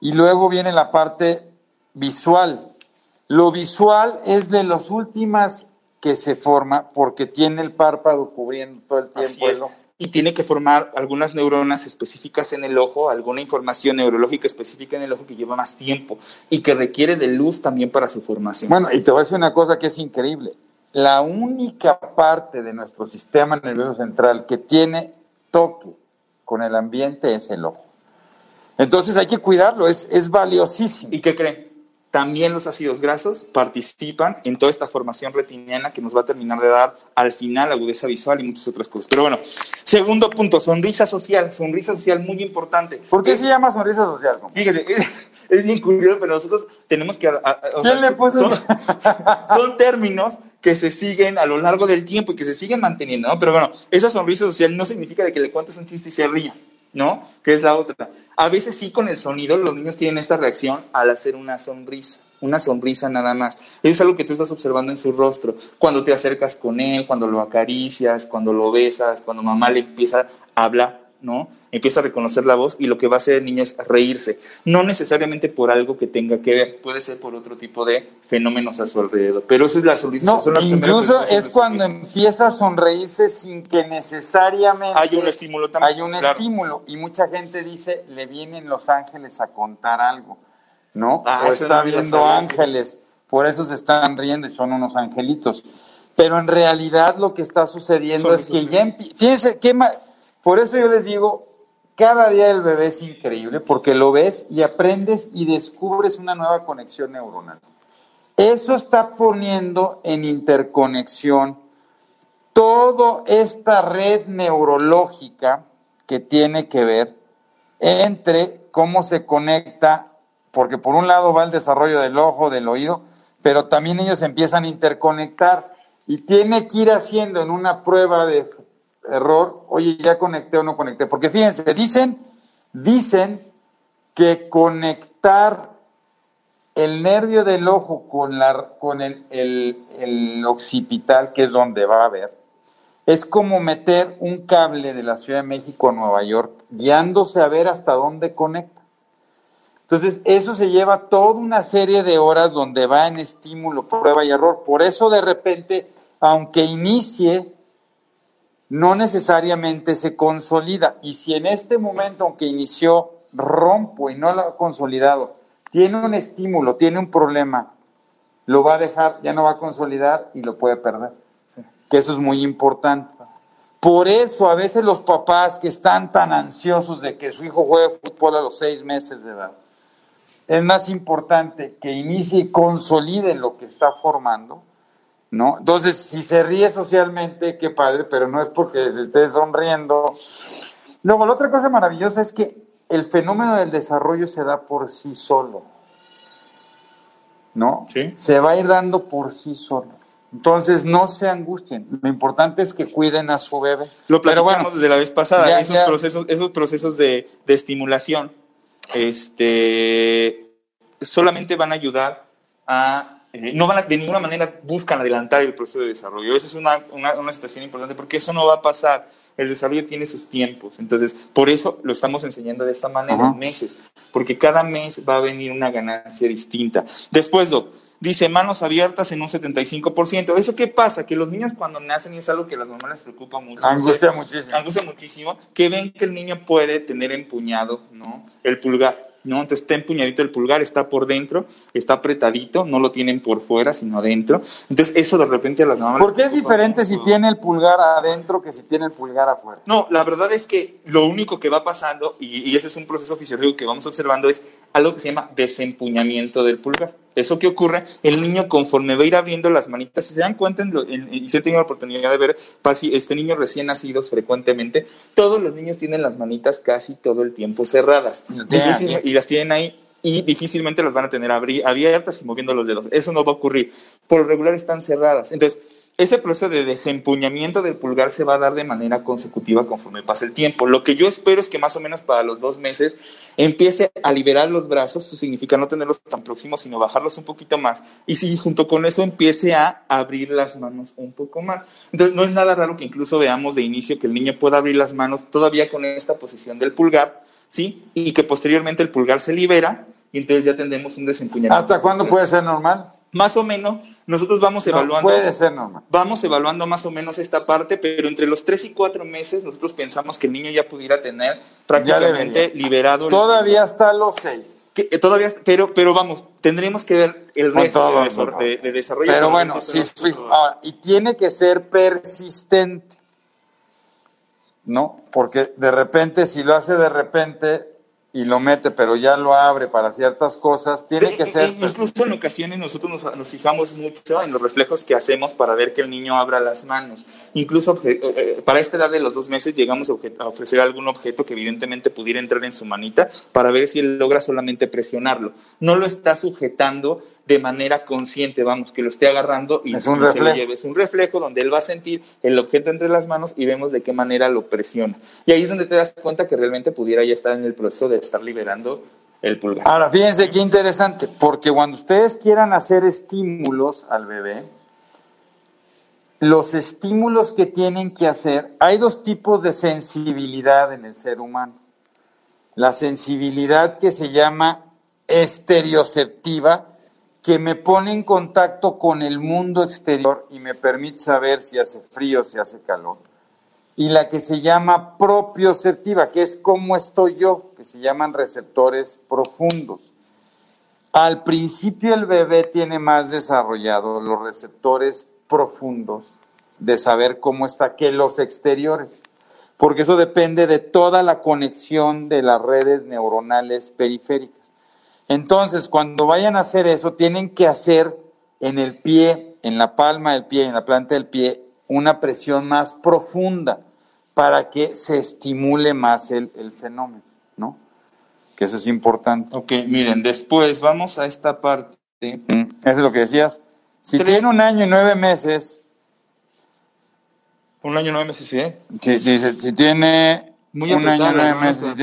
y luego viene la parte visual. Lo visual es de las últimas que se forma porque tiene el párpado cubriendo todo el tiempo Y tiene que formar algunas neuronas específicas en el ojo, alguna información neurológica específica en el ojo que lleva más tiempo y que requiere de luz también para su formación. Bueno, y te voy a decir una cosa que es increíble. La única parte de nuestro sistema nervioso central que tiene toque con el ambiente es el ojo. Entonces hay que cuidarlo, es, es valiosísimo. ¿Y qué creen? También los ácidos grasos participan en toda esta formación retiniana que nos va a terminar de dar al final agudeza visual y muchas otras cosas. Pero bueno, segundo punto, sonrisa social, sonrisa social muy importante. ¿Por qué Es- se llama sonrisa social? compa? Fíjese, es, es bien curioso, pero nosotros tenemos que... a- a- o ¿Quién sea, le puso son, son términos que se siguen a lo largo del tiempo y que se siguen manteniendo, ¿no? Pero bueno, esa sonrisa social no significa de que le cuentes un chiste y se ría, ¿no? Que es la otra. A veces sí con el sonido los niños tienen esta reacción al hacer una sonrisa, una sonrisa nada más. Es algo que tú estás observando en su rostro, cuando te acercas con él, cuando lo acaricias, cuando lo besas, cuando mamá le empieza a hablar, ¿no? Empieza a reconocer la voz y lo que va a hacer el niño es reírse. No necesariamente por algo que tenga que ver, puede ser por otro tipo de fenómenos a su alrededor. Pero eso es la sonrisa. No, incluso es cuando empieza a sonreírse sin que necesariamente Hay un estímulo también. hay un claro. estímulo. Y mucha gente dice, le vienen los ángeles a contar algo, ¿no? Ah, o está viendo ángeles, por eso se están riendo y son unos angelitos. Pero en realidad lo que está sucediendo Son es que ya fíjense qué por eso yo les digo, cada día el bebé es increíble porque lo ves y aprendes y descubres una nueva conexión neuronal. Eso está poniendo en interconexión toda esta red neurológica que tiene que ver entre cómo se conecta, porque por un lado va el desarrollo del ojo, del oído, pero también ellos empiezan a interconectar y tiene que ir haciendo en una prueba de error, oye, ya conecté o no conecté, porque fíjense, dicen, dicen que conectar el nervio del ojo con, la, con el, el- occipital, que es donde va a ver, es como meter un cable de la Ciudad de México a Nueva York, guiándose a ver hasta dónde conecta. Entonces, eso se lleva toda una serie de horas donde va en estímulo, prueba y error. Por eso, de repente, aunque inicie, no necesariamente se consolida. Y si en este momento, aunque inició, rompo y no lo ha consolidado, tiene un estímulo, tiene un problema, lo va a dejar, ya no va a consolidar y lo puede perder. Que eso es muy importante. Por eso a veces los papás que están tan ansiosos de que su hijo juegue fútbol a los seis meses de edad, es más importante que inicie y consolide lo que está formando, ¿no? Entonces, si se ríe socialmente, qué padre, pero no es porque se esté sonriendo. Luego, la otra cosa maravillosa es que el fenómeno del desarrollo se da por sí solo, ¿no? Sí. Se va a ir dando por sí solo. Entonces, no se angustien. Lo importante es que cuiden a su bebé. Lo Pero platicamos bueno, desde la vez pasada, ya- esos, ya- Procesos, esos procesos de, de estimulación este, solamente van a ayudar a... eh, no van a, de ninguna manera buscan adelantar el proceso de desarrollo. Esa es una, una, una situación importante porque eso no va a pasar. El desarrollo tiene sus tiempos. Entonces, por eso lo estamos enseñando de esta manera, meses. Porque cada mes va a venir una ganancia distinta. Después, Doc, dice manos abiertas en un 75%. ¿Eso qué pasa? Que los niños cuando nacen, y es algo que a las mamás les preocupa mucho. Angustia muchísimo. Angustia muchísimo. Que ven que el niño puede tener empuñado, ¿no? El pulgar. ¿No? Entonces está empuñadito el pulgar, está por dentro, está apretadito, no lo tienen por fuera, sino adentro. Entonces eso de repente a las mamás... ¿Por qué es diferente si tiene el pulgar adentro que si tiene el pulgar afuera? No, la verdad es que lo único que va pasando, y, y ese es un proceso fisiológico que vamos observando, es algo que se llama desempuñamiento del pulgar. Eso que ocurre, el niño conforme va a ir abriendo las manitas, si se dan cuenta, en lo- en- y si he tenido la oportunidad de ver este niño recién nacidos frecuentemente, todos los niños tienen las manitas casi todo el tiempo cerradas. Y las tienen ahí y difícilmente las van a tener abri- abiertas y moviendo los dedos. Eso no va a ocurrir. Por lo regular están cerradas. Entonces, ese proceso de desempuñamiento del pulgar se va a dar de manera consecutiva conforme pasa el tiempo. Lo que yo espero es que más o menos para los dos meses empiece a liberar los brazos, eso significa no tenerlos tan próximos, sino bajarlos un poquito más. Y si junto con eso empiece a abrir las manos un poco más. Entonces, no es nada raro que incluso veamos de inicio que el niño pueda abrir las manos todavía con esta posición del pulgar, ¿sí? Y que posteriormente el pulgar se libera y entonces ya tendremos un desempuñamiento. ¿Hasta cuándo puede ser normal? Más o menos, nosotros vamos No, evaluando. puede ser normal. Vamos evaluando más o menos esta parte, pero entre los 3 y 4 meses nosotros pensamos que el niño ya pudiera tener prácticamente liberado. el- Todavía hasta los seis. Que, eh, todavía, pero, pero vamos, tendremos que ver el resto todo, de, ¿no? de- de desarrollo. Pero bueno, sí, sí. Ahora, y tiene que ser persistente. ¿No? Porque de repente, si lo hace de repente y lo mete, pero ya lo abre para ciertas cosas, tiene que ser... incluso en ocasiones nosotros nos, fijamos mucho en los reflejos que hacemos para ver que el niño abra las manos. Incluso eh, eh, para esta edad de los dos meses llegamos a ofrecer algún objeto que evidentemente pudiera entrar en su manita para ver si él logra solamente presionarlo. No lo está sujetando de manera consciente, vamos, que lo esté agarrando y, es un se lo lleve. Es un reflejo donde él va a sentir el objeto entre las manos y vemos de qué manera lo presiona. Y ahí es donde te das cuenta que realmente pudiera ya estar en el proceso de estar liberando el pulgar. Ahora, fíjense qué interesante, porque cuando ustedes quieran hacer estímulos al bebé, los estímulos que tienen que hacer, hay dos tipos de sensibilidad en el ser humano. La sensibilidad que se llama estereoceptiva, que me pone en contacto con el mundo exterior y me permite saber si hace frío, si hace calor. Y la que se llama propioceptiva, que es cómo estoy yo, que se llaman receptores profundos. Al principio el bebé tiene más desarrollado los receptores profundos de saber cómo está que los exteriores, porque eso depende de toda la conexión de las redes neuronales periféricas. Entonces, cuando vayan a hacer eso, tienen que hacer en el pie, en la palma del pie, en la planta del pie, una presión más profunda para que se estimule más el, fenómeno, ¿no? Que eso es importante. Ok, miren, después vamos a esta parte. Mm, eso es lo que decías. Si tiene un año y nueve meses. Un año y nueve meses, sí. Sí, dice, si tiene muy un año, nueve meses.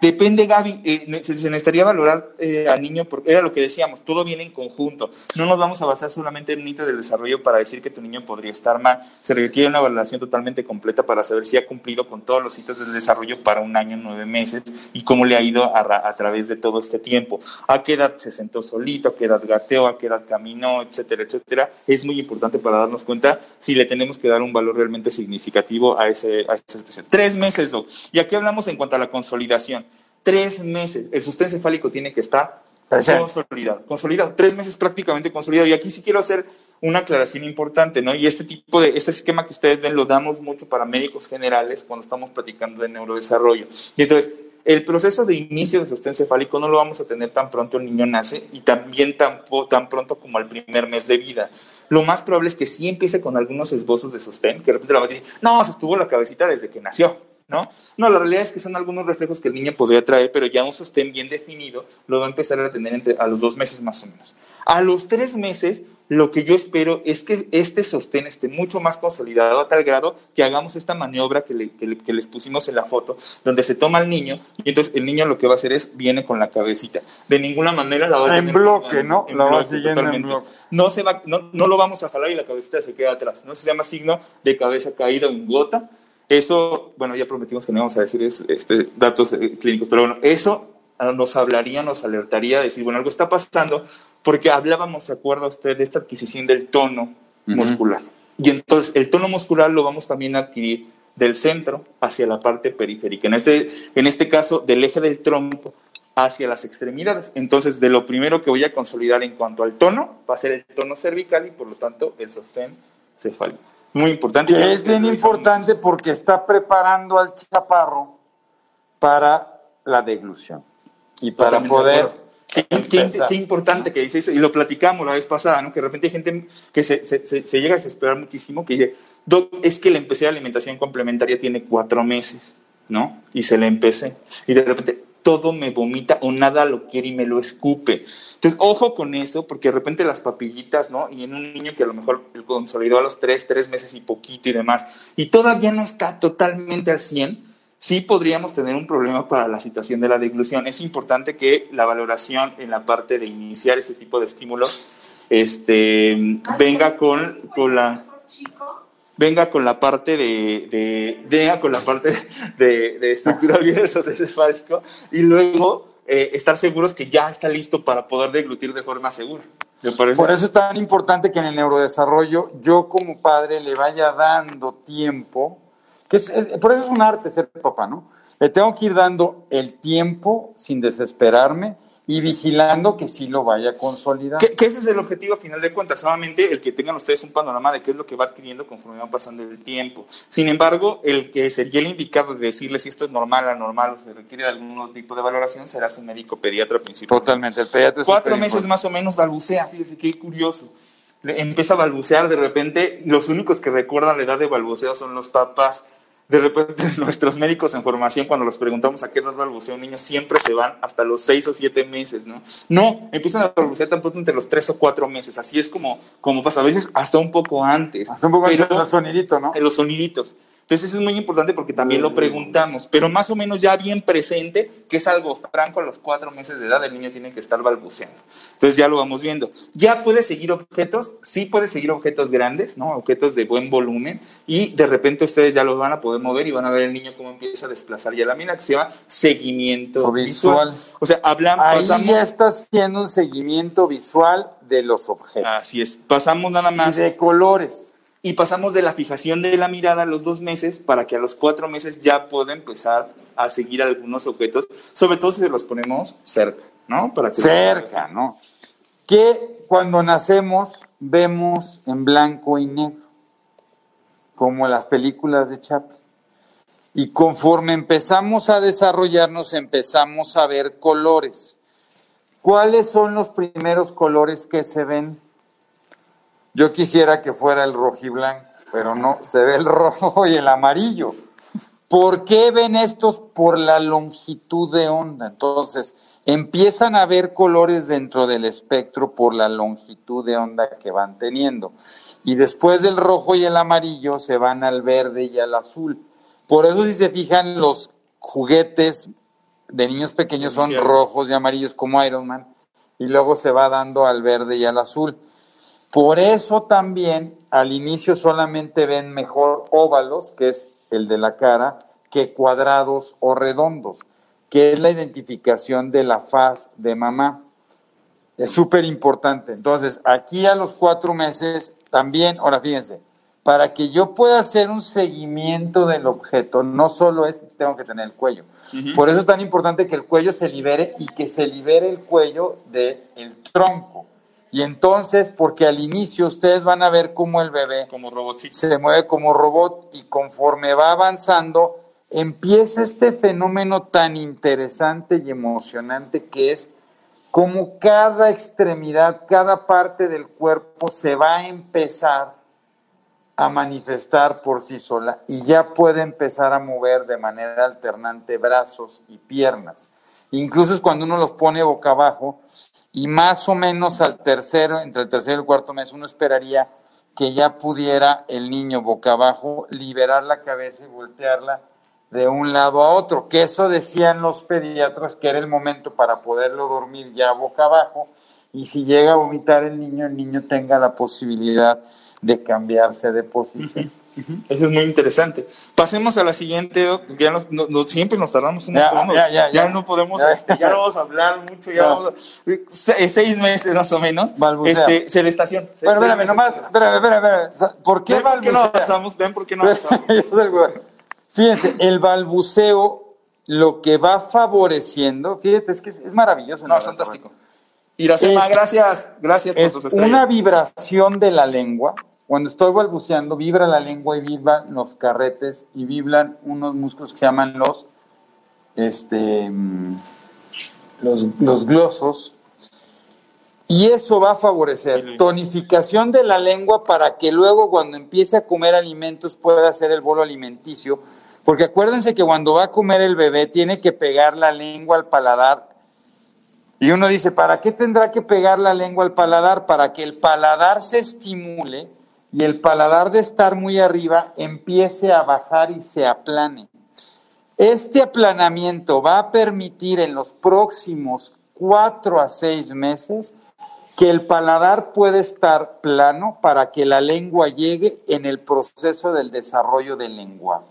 Depende, Gaby, eh, se, necesitaría valorar eh, al niño, porque era lo que decíamos, todo viene en conjunto. No nos vamos a basar solamente en un hito del desarrollo para decir que tu niño podría estar mal. Se requiere una valoración totalmente completa para saber si ha cumplido con todos los hitos del desarrollo para un año, nueve meses y cómo le ha ido a, a través de todo este tiempo. A qué edad se sentó solito, a qué edad gateó, a qué edad caminó, etcétera, etcétera. Es muy importante para darnos cuenta si le tenemos que dar un valor realmente significativo a, ese, a esa situación. Tres meses, Doc. Y aquí hablamos en cuanto a la consolidación. Tres meses, el sustento encefálico tiene que estar consolidado, consolidado, tres meses prácticamente consolidado. Y aquí sí quiero hacer una aclaración importante, ¿no? Y este tipo de, este esquema que ustedes ven lo damos mucho para médicos generales cuando estamos platicando de neurodesarrollo. Y entonces, el proceso de inicio de sostén cefálico no lo vamos a tener tan pronto el niño nace y también tan, tan pronto como al primer mes de vida. Lo más probable es que sí empiece con algunos esbozos de sostén, que de repente la a decir, no, sostuvo la cabecita desde que nació. ¿No? No, la realidad es que son algunos reflejos que el niño podría traer, pero ya un sostén bien definido lo va a empezar a tener entre, a los dos meses más o menos. A los tres meses, lo que yo espero es que este sostén esté mucho más consolidado a tal grado que hagamos esta maniobra que, les pusimos en la foto, donde se toma al niño y entonces el niño lo que va a hacer es viene con la cabecita. De ninguna manera la va a En bloque, ¿no? la va siguiendo en bloque. No, se va, no, no, lo vamos a jalar y la cabecita se queda atrás. No se llama signo de cabeza caída o en gota eso, bueno, ya prometimos que no íbamos a decir este, datos eh, clínicos, pero bueno, eso ah, nos hablaría, nos alertaría de decir, bueno, algo está pasando, porque hablábamos, ¿se acuerda usted de esta adquisición del tono muscular? Y entonces el tono muscular lo vamos también a adquirir del centro hacia la parte periférica. En este, en este caso, del eje del tronco hacia las extremidades. Entonces, de lo primero que voy a consolidar en cuanto al tono, va a ser el tono cervical y por lo tanto el sostén cefálico. Muy importante. es bien importante porque está preparando al chaparro para la deglución. Y para poder... Qué, qué, importante que dice eso, y lo platicamos la vez pasada, ¿no? que de repente hay gente que se, se, se, llega a desesperar muchísimo, que dice, Doc, es que le empecé a alimentación complementaria tiene cuatro meses, ¿no? Y se le empecé. Y de repente todo me vomita o nada lo quiere y me lo escupe. Entonces, ojo con eso, porque de repente las papillitas, ¿no? Y en un niño que a lo mejor consolidó a los tres, tres meses y poquito y demás, y todavía no está totalmente al 100, sí podríamos tener un problema para la situación de la deglución. Es importante que la valoración en la parte de iniciar este tipo de estímulos este, venga con, con la venga con la parte de, venga con la parte de, de estructura bien y luego eh, estar seguros que ya está listo para poder deglutir de forma segura. Por eso es tan importante que en el neurodesarrollo yo como padre le vaya dando tiempo, que por eso es un arte ser papá, ¿no? Le tengo que ir dando el tiempo sin desesperarme y vigilando que sí lo vaya a consolidar. Que, que ese es el objetivo a final de cuentas, solamente el que tengan ustedes un panorama de qué es lo que va adquiriendo conforme va pasando el tiempo. Sin embargo, el que sería el indicado de decirle si esto es normal, anormal o se requiere de algún tipo de valoración será su médico pediatra principal. Totalmente, el pediatra es Cuatro meses más o menos balbucea, fíjese qué curioso. Empieza a balbucear, de repente los únicos que recuerdan la edad de balbuceo son los papás. De repente nuestros médicos en formación, cuando los preguntamos a qué edad balbucea un niño, siempre se van hasta los seis o siete meses, ¿no? No, empiezan a balbucear tan pronto entre los tres o cuatro meses. Así es como, como pasa, a veces hasta un poco antes. Hasta un poco Pero- el sonidito, ¿no? en los soniditos. Entonces eso es muy importante porque también lo preguntamos, pero más o menos ya bien presente, que es algo franco, a los cuatro meses de edad el niño tiene que estar balbuceando. Entonces ya lo vamos viendo. Ya puede seguir objetos, sí puede seguir objetos grandes, ¿no? Objetos de buen volumen, y de repente ustedes ya los van a poder mover y van a ver el niño cómo empieza a desplazar ya la mina, que se llama seguimiento Visual. visual. O sea, hablamos, Ahí pasamos... ya está haciendo un seguimiento visual de los objetos Así es, pasamos nada y más... de colores. Y pasamos de la fijación de la mirada a los dos meses para que a los cuatro meses ya pueda empezar a seguir algunos objetos, sobre todo si los ponemos cerca, ¿no? Para cerca, ¿no? Que cuando nacemos vemos en blanco y negro, como las películas de Chaplin. Y conforme empezamos a desarrollarnos, empezamos a ver colores. ¿Cuáles son los primeros colores que se ven? Yo quisiera que fuera el rojiblanco, pero no, se ve el rojo y el amarillo. ¿Por qué ven estos? Por la longitud de onda. Entonces, empiezan a ver colores dentro del espectro por la longitud de onda que van teniendo. Y después del rojo y el amarillo se van al verde y al azul. Por eso si se fijan, los juguetes de niños pequeños son rojos y amarillos como Iron Man. Y luego se va dando al verde y al azul. Por eso también al inicio solamente ven mejor óvalos, que es el de la cara, que cuadrados o redondos, que es la identificación de la faz de mamá. Es súper importante. Entonces, aquí a los cuatro meses también, ahora fíjense, para que yo pueda hacer un seguimiento del objeto, no solo es, tengo que tener el cuello. Por eso es tan importante que el cuello se libere y que se libere el cuello del tronco. Y entonces, porque al inicio ustedes van a ver cómo el bebé como robotcito. se mueve como robot y conforme va avanzando, empieza este fenómeno tan interesante y emocionante que es como cada extremidad, cada parte del cuerpo se va a empezar a manifestar por sí sola y ya puede empezar a mover de manera alternante brazos y piernas. Incluso es cuando uno los pone boca abajo y más o menos al tercero, entre el tercero y el cuarto mes, uno esperaría que ya pudiera el niño boca abajo liberar la cabeza y voltearla de un lado a otro, que eso decían los pediatras que era el momento para poderlo dormir ya boca abajo y si llega a vomitar el niño, el niño tenga la posibilidad de cambiarse de posición. Eso es muy interesante. Pasemos a la siguiente, ya nos, no- no- siempre nos tardamos un Ya, montón, ya, ya, ya. no podemos, Ya. este, ya no vamos a hablar mucho, ya vamos a- se- seis meses más o menos, Balbucea. este, celestación. Seis espérame, nomás, espérame, espérame, ¿Por qué ¿Ven por qué no avanzamos? ¿Ven por qué no avanzamos? Fíjense, el balbuceo lo que va favoreciendo, fíjate, es que es, es maravilloso. No, es fantástico. Iracema, gracias, gracias por Es estrellas. una vibración de la lengua. Cuando estoy balbuceando, vibra la lengua y vibran los carretes y vibran unos músculos que se llaman los, este, mm, los, los glosos. Y eso va a favorecer tonificación de la lengua para que luego cuando empiece a comer alimentos pueda hacer el bolo alimenticio. Porque acuérdense que cuando va a comer el bebé tiene que pegar la lengua al paladar y uno dice, ¿para qué tendrá que pegar la lengua al paladar? Para que el paladar se estimule y el paladar de estar muy arriba empiece a bajar y se aplane. Este aplanamiento va a permitir en los próximos cuatro a seis meses que el paladar puede estar plano para que la lengua llegue en el proceso del desarrollo del lenguaje.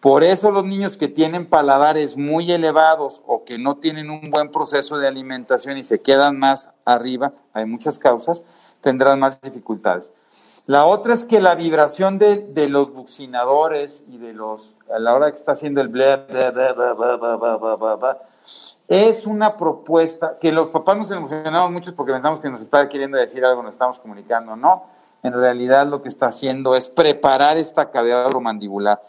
Por eso los niños que tienen paladares muy elevados o que no tienen un buen proceso de alimentación y se quedan más arriba, hay muchas causas, tendrán más dificultades. La otra es que la vibración de, de los buxinadores y de los, a la hora que está haciendo el bla, bla, bla, bla es una propuesta que los papás nos emocionamos mucho porque pensamos que nos está queriendo decir algo, nos estamos comunicando, no. En realidad lo que está haciendo es preparar esta cavidad mandibular.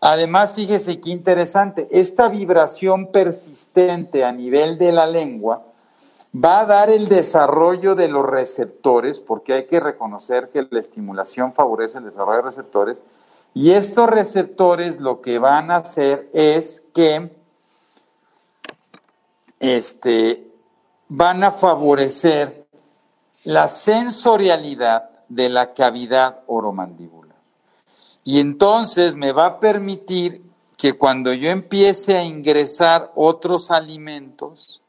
Además, fíjese qué interesante, esta vibración persistente a nivel de la lengua va a dar el desarrollo de los receptores, porque hay que reconocer que la estimulación favorece el desarrollo de receptores, y estos receptores lo que van a hacer es que este, van a favorecer la sensorialidad de la cavidad oromandibular. Y entonces me va a permitir que cuando yo empiece a ingresar otros alimentos,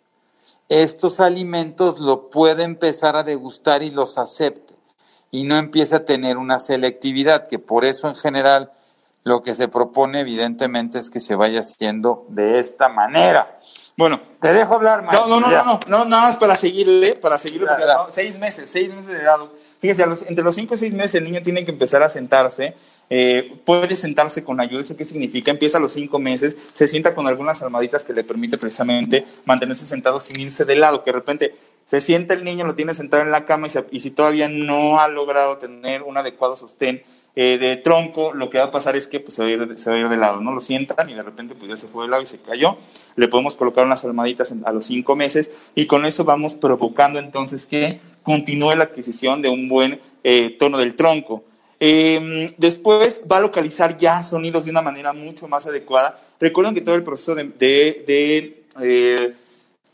estos alimentos lo pueda empezar a degustar y los acepte y no empiece a tener una selectividad, que por eso en general lo que se propone evidentemente es que se vaya haciendo de esta manera. Bueno, te dejo hablar, maestro. No, no, no, no, no, nada más para seguirle, para seguirle, porque seis meses, seis meses de edad. Fíjese, entre los cinco y seis meses el niño tiene que empezar a sentarse. Eh, puede sentarse con ayuda, ¿eso qué significa? Empieza a los cinco meses, se sienta con algunas almohaditas que le permite precisamente mantenerse sentado sin irse de lado, que de repente se sienta el niño, lo tiene sentado en la cama y, si todavía no ha logrado tener un adecuado sostén eh, de tronco, lo que va a pasar es que pues, se, va a ir, se, va a ir, de lado, ¿no? Lo sientan y de repente pues ya se fue de lado y se cayó. Le podemos colocar unas almohaditas a los cinco meses y con eso vamos provocando entonces que continúe la adquisición de un buen eh, tono del tronco. Em, después va a localizar ya sonidos de una manera mucho más adecuada. Recuerden que todo el proceso de, eh,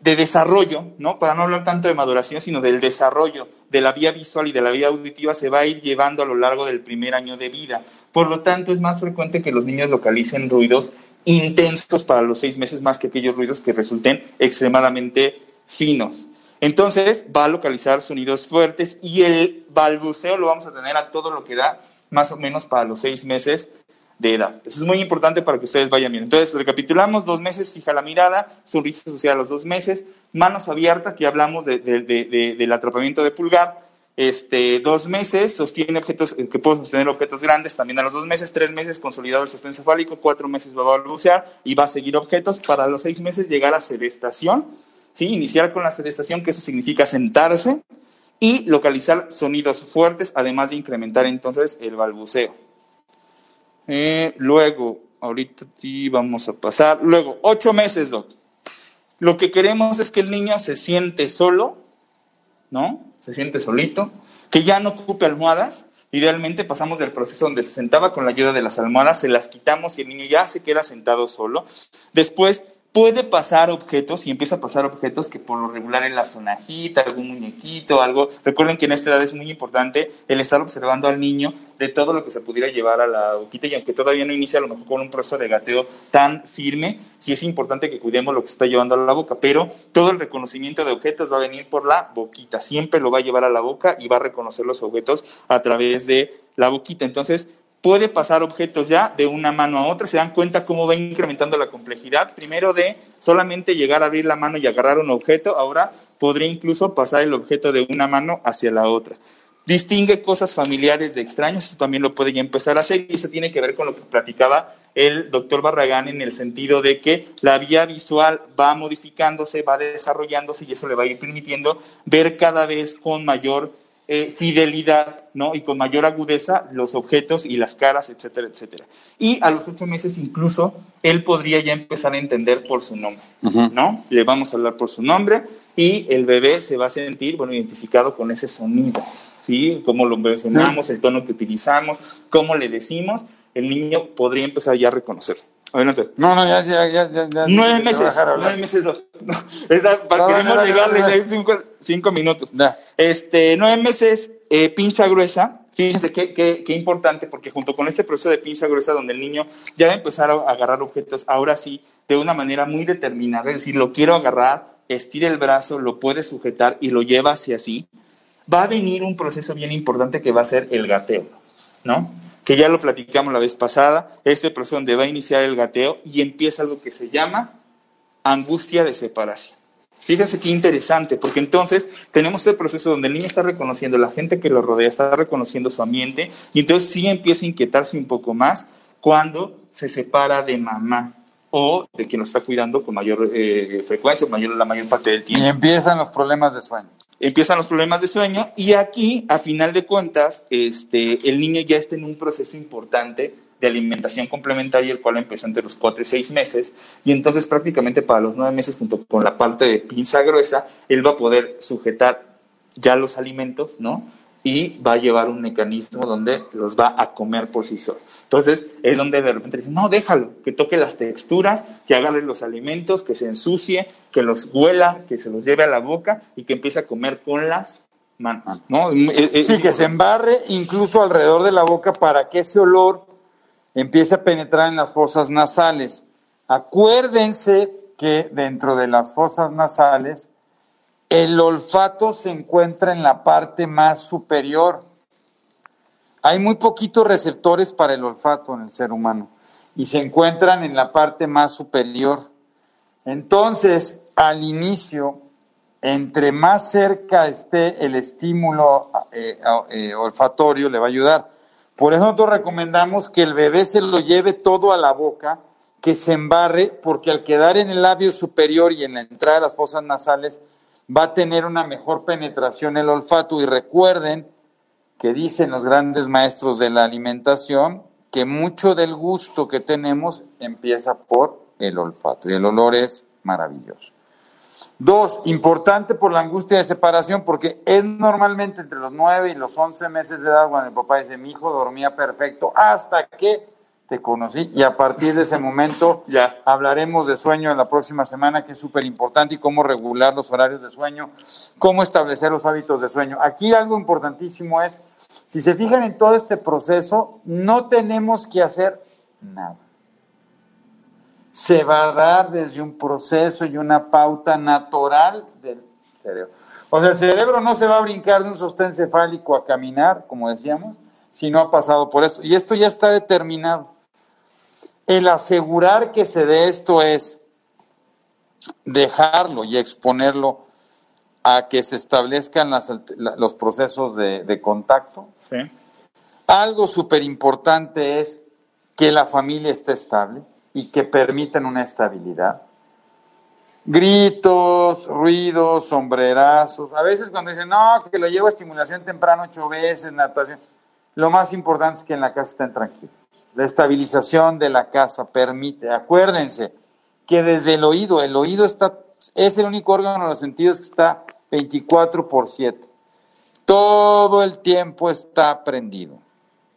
de desarrollo, ¿no? Para no hablar tanto de maduración, sino del desarrollo de la vía visual y de la vía auditiva se va a ir llevando a lo largo del primer año de vida. Por lo tanto, es más frecuente que los niños localicen ruidos intensos para los seis meses más que aquellos ruidos que resulten extremadamente finos. Entonces, va a localizar sonidos fuertes y el balbuceo lo vamos a tener a todo lo que da más o menos para los seis meses de edad. Eso es muy importante para que ustedes vayan bien. Entonces, recapitulamos, dos meses, fija la mirada, sonrisa social a los dos meses, manos abiertas, que hablamos del atrapamiento de pulgar, este, dos meses, sostiene objetos, eh, que puedo sostener objetos grandes también a los dos meses, tres meses consolidado el sostén cefálico, cuatro meses va a balbucear y va a seguir objetos, para los seis meses llegar a sedestación, ¿sí? iniciar con la sedestación, que eso significa sentarse, y localizar sonidos fuertes, además de incrementar entonces el balbuceo. Eh, luego, ahorita sí vamos a pasar. Luego, ocho meses. Lo que queremos es que el niño se siente solo, ¿no? Se siente solito, que ya no ocupe almohadas. Idealmente pasamos del proceso donde se sentaba con la ayuda de las almohadas, se las quitamos y el niño ya se queda sentado solo. Después puede pasar objetos y empieza a pasar objetos que por lo regular en la sonajita, algún muñequito, algo. Recuerden que en esta edad es muy importante el estar observando al niño de todo lo que se pudiera llevar a la boquita y aunque todavía no inicia a lo mejor con un proceso de gateo tan firme, sí es importante que cuidemos lo que se está llevando a la boca, pero todo el reconocimiento de objetos va a venir por la boquita, siempre lo va a llevar a la boca y va a reconocer los objetos a través de la boquita. Entonces, puede pasar objetos ya de una mano a otra. Se dan cuenta cómo va incrementando la complejidad. Primero de solamente llegar a abrir la mano y agarrar un objeto, ahora podría incluso pasar el objeto de una mano hacia la otra. Distingue cosas familiares de extraños, eso también lo puede ya empezar a hacer y eso tiene que ver con lo que platicaba el doctor Barragán en el sentido de que la vía visual va modificándose, va desarrollándose y eso le va a ir permitiendo ver cada vez con mayor eh, fidelidad ¿no? y con mayor agudeza los objetos y las caras, etcétera, etcétera. Y a los ocho meses incluso él podría ya empezar a entender por su nombre, ¿no? Le vamos a hablar por su nombre y el bebé se va a sentir, bueno, identificado con ese sonido, ¿sí? Cómo lo mencionamos, el tono que utilizamos, cómo le decimos, el niño podría empezar ya a reconocerlo. Adelante. No, no, ya, ya, ya, ya. Nueve meses. Nueve meses. No, para que no, llegarle cinco, cinco, minutos. Este, nueve meses, eh, pinza gruesa. Fíjense qué, qué, qué, importante, porque junto con este proceso de pinza gruesa, donde el niño ya va a empezar a agarrar objetos, ahora sí, de una manera muy determinada, es decir, lo quiero agarrar, estira el brazo, lo puede sujetar y lo lleva hacia sí, va a venir un proceso bien importante que va a ser el gateo, ¿no? Que ya lo platicamos la vez pasada, este proceso donde va a iniciar el gateo y empieza algo que se llama angustia de separación. Fíjense qué interesante, porque entonces tenemos este proceso donde el niño está reconociendo la gente que lo rodea, está reconociendo su ambiente, y entonces sí empieza a inquietarse un poco más cuando se separa de mamá. o de quien nos está cuidando con mayor eh, frecuencia, mayor, la mayor parte del tiempo. Y empiezan los problemas de sueño. Empiezan los problemas de sueño y aquí, a final de cuentas, este, el niño ya está en un proceso importante de alimentación complementaria, el cual empezó entre los 4 y 6 meses, y entonces prácticamente para los 9 meses, junto con la parte de pinza gruesa, él va a poder sujetar ya los alimentos, ¿no? Y va a llevar un mecanismo donde los va a comer por sí solo. Entonces es donde de repente dicen, no, déjalo, que toque las texturas, que agarre los alimentos, que se ensucie, que los huela, que se los lleve a la boca y que empiece a comer con las manos. ¿no? Sí, que se embarre incluso alrededor de la boca para que ese olor empiece a penetrar en las fosas nasales. Acuérdense que dentro de las fosas nasales el olfato se encuentra en la parte más superior. Hay muy poquitos receptores para el olfato en el ser humano y se encuentran en la parte más superior. Entonces, al inicio, entre más cerca esté el estímulo eh, eh, olfatorio, le va a ayudar. Por eso nosotros recomendamos que el bebé se lo lleve todo a la boca, que se embarre, porque al quedar en el labio superior y en la entrada de las fosas nasales, va a tener una mejor penetración el olfato y recuerden que dicen los grandes maestros de la alimentación que mucho del gusto que tenemos empieza por el olfato y el olor es maravilloso. Dos, importante por la angustia de separación, porque es normalmente entre los nueve y los once meses de edad cuando el papá dice, mi hijo dormía perfecto, hasta que te conocí y a partir de ese momento ya hablaremos de sueño en la próxima semana, que es súper importante, y cómo regular los horarios de sueño, cómo establecer los hábitos de sueño. Aquí algo importantísimo es, si se fijan en todo este proceso, no tenemos que hacer nada. Se va a dar desde un proceso y una pauta natural del cerebro. O sea, el cerebro no se va a brincar de un sostén cefálico a caminar, como decíamos, si no ha pasado por esto. Y esto ya está determinado. El asegurar que se dé esto es dejarlo y exponerlo a que se establezcan los procesos de, contacto. Algo súper importante es que la familia esté estable y que permitan una estabilidad. Gritos, ruidos, sombrerazos. A veces cuando dicen, no, que lo llevo a estimulación temprano ocho veces, natación. Lo más importante es que en la casa estén tranquilos. La estabilización de la casa permite, acuérdense, que desde el oído, el oído está, es el único órgano de los sentidos que está 24 por 7. Todo el tiempo está prendido.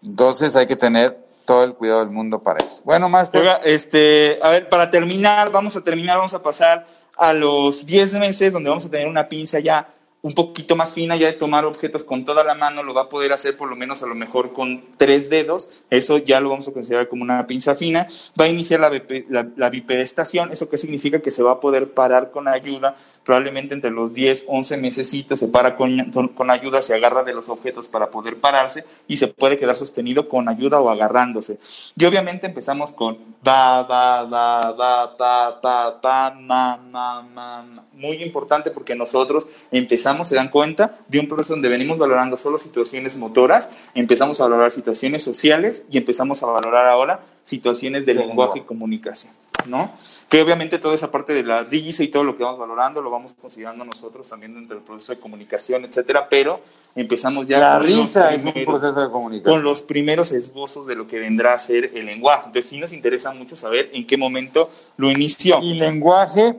Entonces hay que tener todo el cuidado del mundo para eso. Bueno, más este, a ver, para terminar, vamos a terminar, vamos a pasar a los 10 meses donde vamos a tener una pinza ya un poquito más fina ya de tomar objetos con toda la mano, lo va a poder hacer por lo menos a lo mejor con tres dedos, eso ya lo vamos a considerar como una pinza fina, va a iniciar la, bipedestación, eso qué significa que se va a poder parar con ayuda probablemente entre los 10, 11 mesecitos se para con, con, ayuda, se agarra de los objetos para poder pararse y se puede quedar sostenido con ayuda o agarrándose. Y obviamente empezamos con ba, ba, ba, ba, pa, pa, pa, ma, ma, ma, Muy importante porque nosotros empezamos, se dan cuenta, de un proceso donde venimos valorando solo situaciones motoras, empezamos a valorar situaciones sociales y empezamos a valorar ahora situaciones de lenguaje y comunicación, ¿no? Que obviamente toda esa parte de la risa y todo lo que vamos valorando lo vamos considerando nosotros también dentro del proceso de comunicación, etcétera, pero empezamos ya la risa es un proceso de comunicación con los primeros esbozos de lo que vendrá a ser el lenguaje. Entonces sí nos interesa mucho saber en qué momento lo inició. Y lenguaje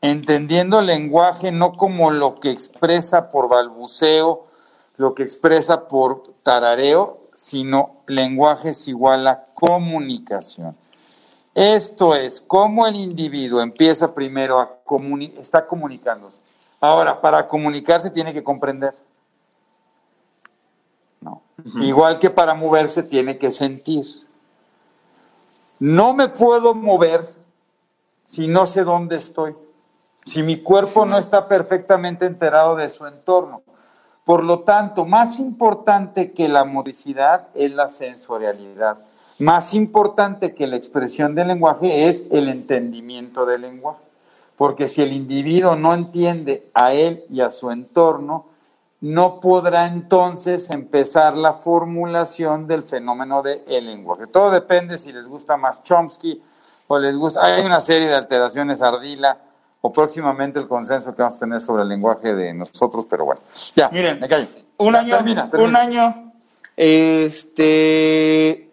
entendiendo el lenguaje no como lo que expresa por balbuceo, lo que expresa por tarareo, sino lenguaje es igual a comunicación. Esto es cómo el individuo empieza primero a comunicar, está comunicándose. Ahora, para comunicarse tiene que comprender. No. Igual que para moverse tiene que sentir. No me puedo mover si no sé dónde estoy, si mi cuerpo no está perfectamente enterado de su entorno. Por lo tanto, más importante que la modicidad es la sensorialidad. Más importante que la expresión del lenguaje es el entendimiento del lenguaje, porque si el individuo no entiende a él y a su entorno, no podrá entonces empezar la formulación del fenómeno del lenguaje. Todo depende si les gusta más Chomsky, o les gusta. Hay una serie de alteraciones ardila o próximamente el consenso que vamos a tener sobre el lenguaje de nosotros, pero bueno. Ya, Miren, me callo. Un año, termina, termina. un año, este,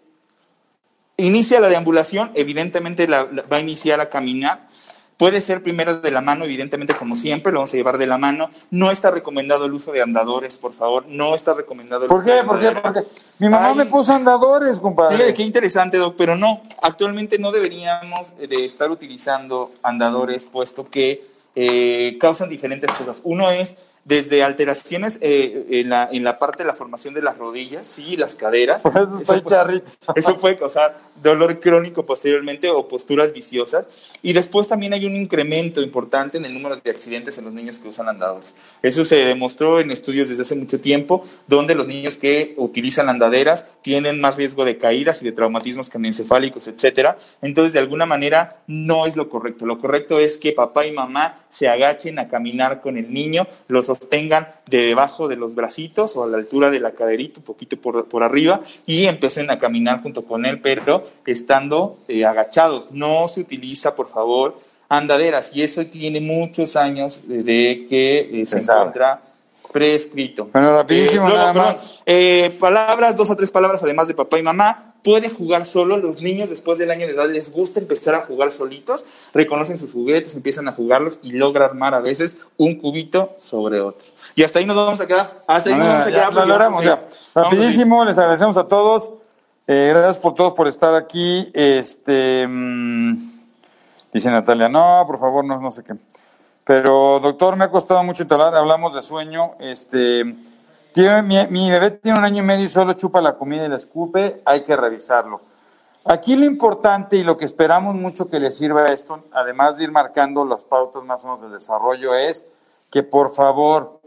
inicia la deambulación, evidentemente la- la- va a iniciar a caminar. Puede ser primero de la mano, evidentemente como siempre, lo vamos a llevar de la mano. No está recomendado el uso de andadores, por favor. No está recomendado el ¿Por uso qué? de ¿Por qué? ¿Por qué? Mi mamá Ay. me puso andadores, compadre. Fíjate qué interesante, Doc, pero no, actualmente no deberíamos de estar utilizando andadores, puesto que eh, causan diferentes cosas. Uno es desde alteraciones eh, en, la, en la parte de la formación de las rodillas, sí, las caderas. Por eso estoy puede- charrito. eso puede causar dolor crónico posteriormente o posturas viciosas. Y después también hay un incremento importante en el número de accidentes en los niños que usan andadores. Eso se demostró en estudios desde hace mucho tiempo, donde los niños que utilizan andaderas tienen más riesgo de caídas y de traumatismos craneoencefálicos, etcétera. Entonces, de alguna manera, no es lo correcto. Lo correcto es que papá y mamá se agachen a caminar con el niño, lo sostengan de debajo de los bracitos o a la altura de la caderita, un poquito por, por arriba, y empiecen a caminar junto con él, pero estando eh, agachados. No se utiliza, por favor, andaderas, y eso tiene muchos años de, de que eh, se encuentra prescrito. Bueno, rapidísimo, luego, nada más. eh, palabras, dos o tres palabras, además de papá y mamá. Pueden jugar solo. Los niños después del año de edad les gusta empezar a jugar solitos. Reconocen sus juguetes, empiezan a jugarlos y logra armar a veces un cubito sobre otro. Y hasta ahí nos vamos a quedar. Hasta ahí nos vamos a Ya, quedar. lo porque logramos, vamos a ya. seguir. Vamos a seguir. Rapidísimo, les agradecemos a todos. Eh, gracias por todos por estar aquí. Este mm, dice Natalia, no, por favor, no, no sé qué. Pero, doctor, me ha costado mucho hablar. Hablamos de sueño. Este, tiene- mi, mi bebé tiene un año y medio y solo chupa la comida y la escupe. Hay que revisarlo. Aquí lo importante y lo que esperamos mucho que le sirva a esto, además de ir marcando las pautas más o menos del desarrollo, es que por favor,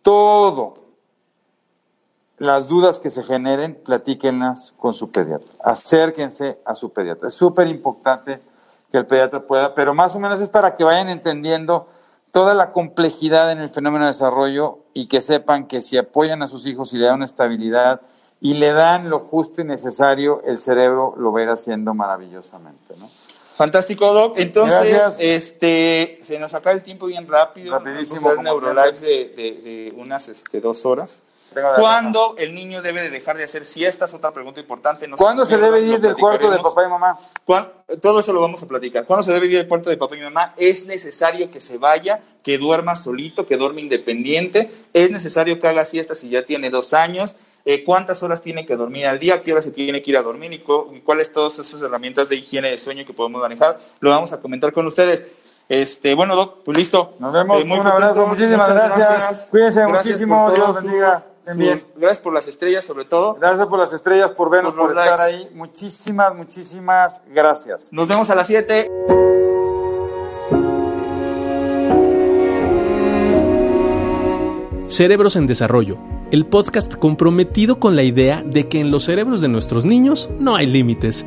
todo, las dudas que se generen, platíquenlas con su pediatra. Acérquense a su pediatra. Es súper importante que el pediatra pueda, pero más o menos es para que vayan entendiendo toda la complejidad en el fenómeno de desarrollo y que sepan que si apoyan a sus hijos y le dan una estabilidad y le dan lo justo y necesario, el cerebro lo va a ir haciendo maravillosamente. ¿no? Fantástico, Doc. Entonces, Gracias. este, se nos acaba el tiempo bien rápido. Rapidísimo, Vamos a hacer como neurolives de, de- de unas este, dos horas. ¿Cuándo el niño debe de dejar de hacer siestas? Otra pregunta importante. No ¿Cuándo se debe ir del cuarto de papá y mamá? ¿Cuán- Todo eso lo vamos a platicar. ¿Cuándo se debe ir del cuarto de papá y mamá? Es necesario que se vaya, que duerma solito, que duerma independiente. Es necesario que haga siesta si ya tiene dos años. Eh, ¿Cuántas horas tiene que dormir al día? ¿Qué hora se tiene que ir a dormir? ¿Y, cu- y cuáles todas esas herramientas de higiene de sueño que podemos manejar? Lo vamos a comentar con ustedes. Este, bueno, Doc, pues listo. Nos vemos. Eh, muy Un abrazo. Muchísimas gracias. Cuídense Gracias muchísimo. Dios bendiga. Bien. Gracias por las estrellas, sobre todo. Gracias por las estrellas, por vernos, Por estar likes. ahí. Muchísimas, muchísimas gracias. Nos vemos a las 7. Cerebros en Desarrollo, el podcast comprometido con la idea de que en los cerebros de nuestros niños no hay límites.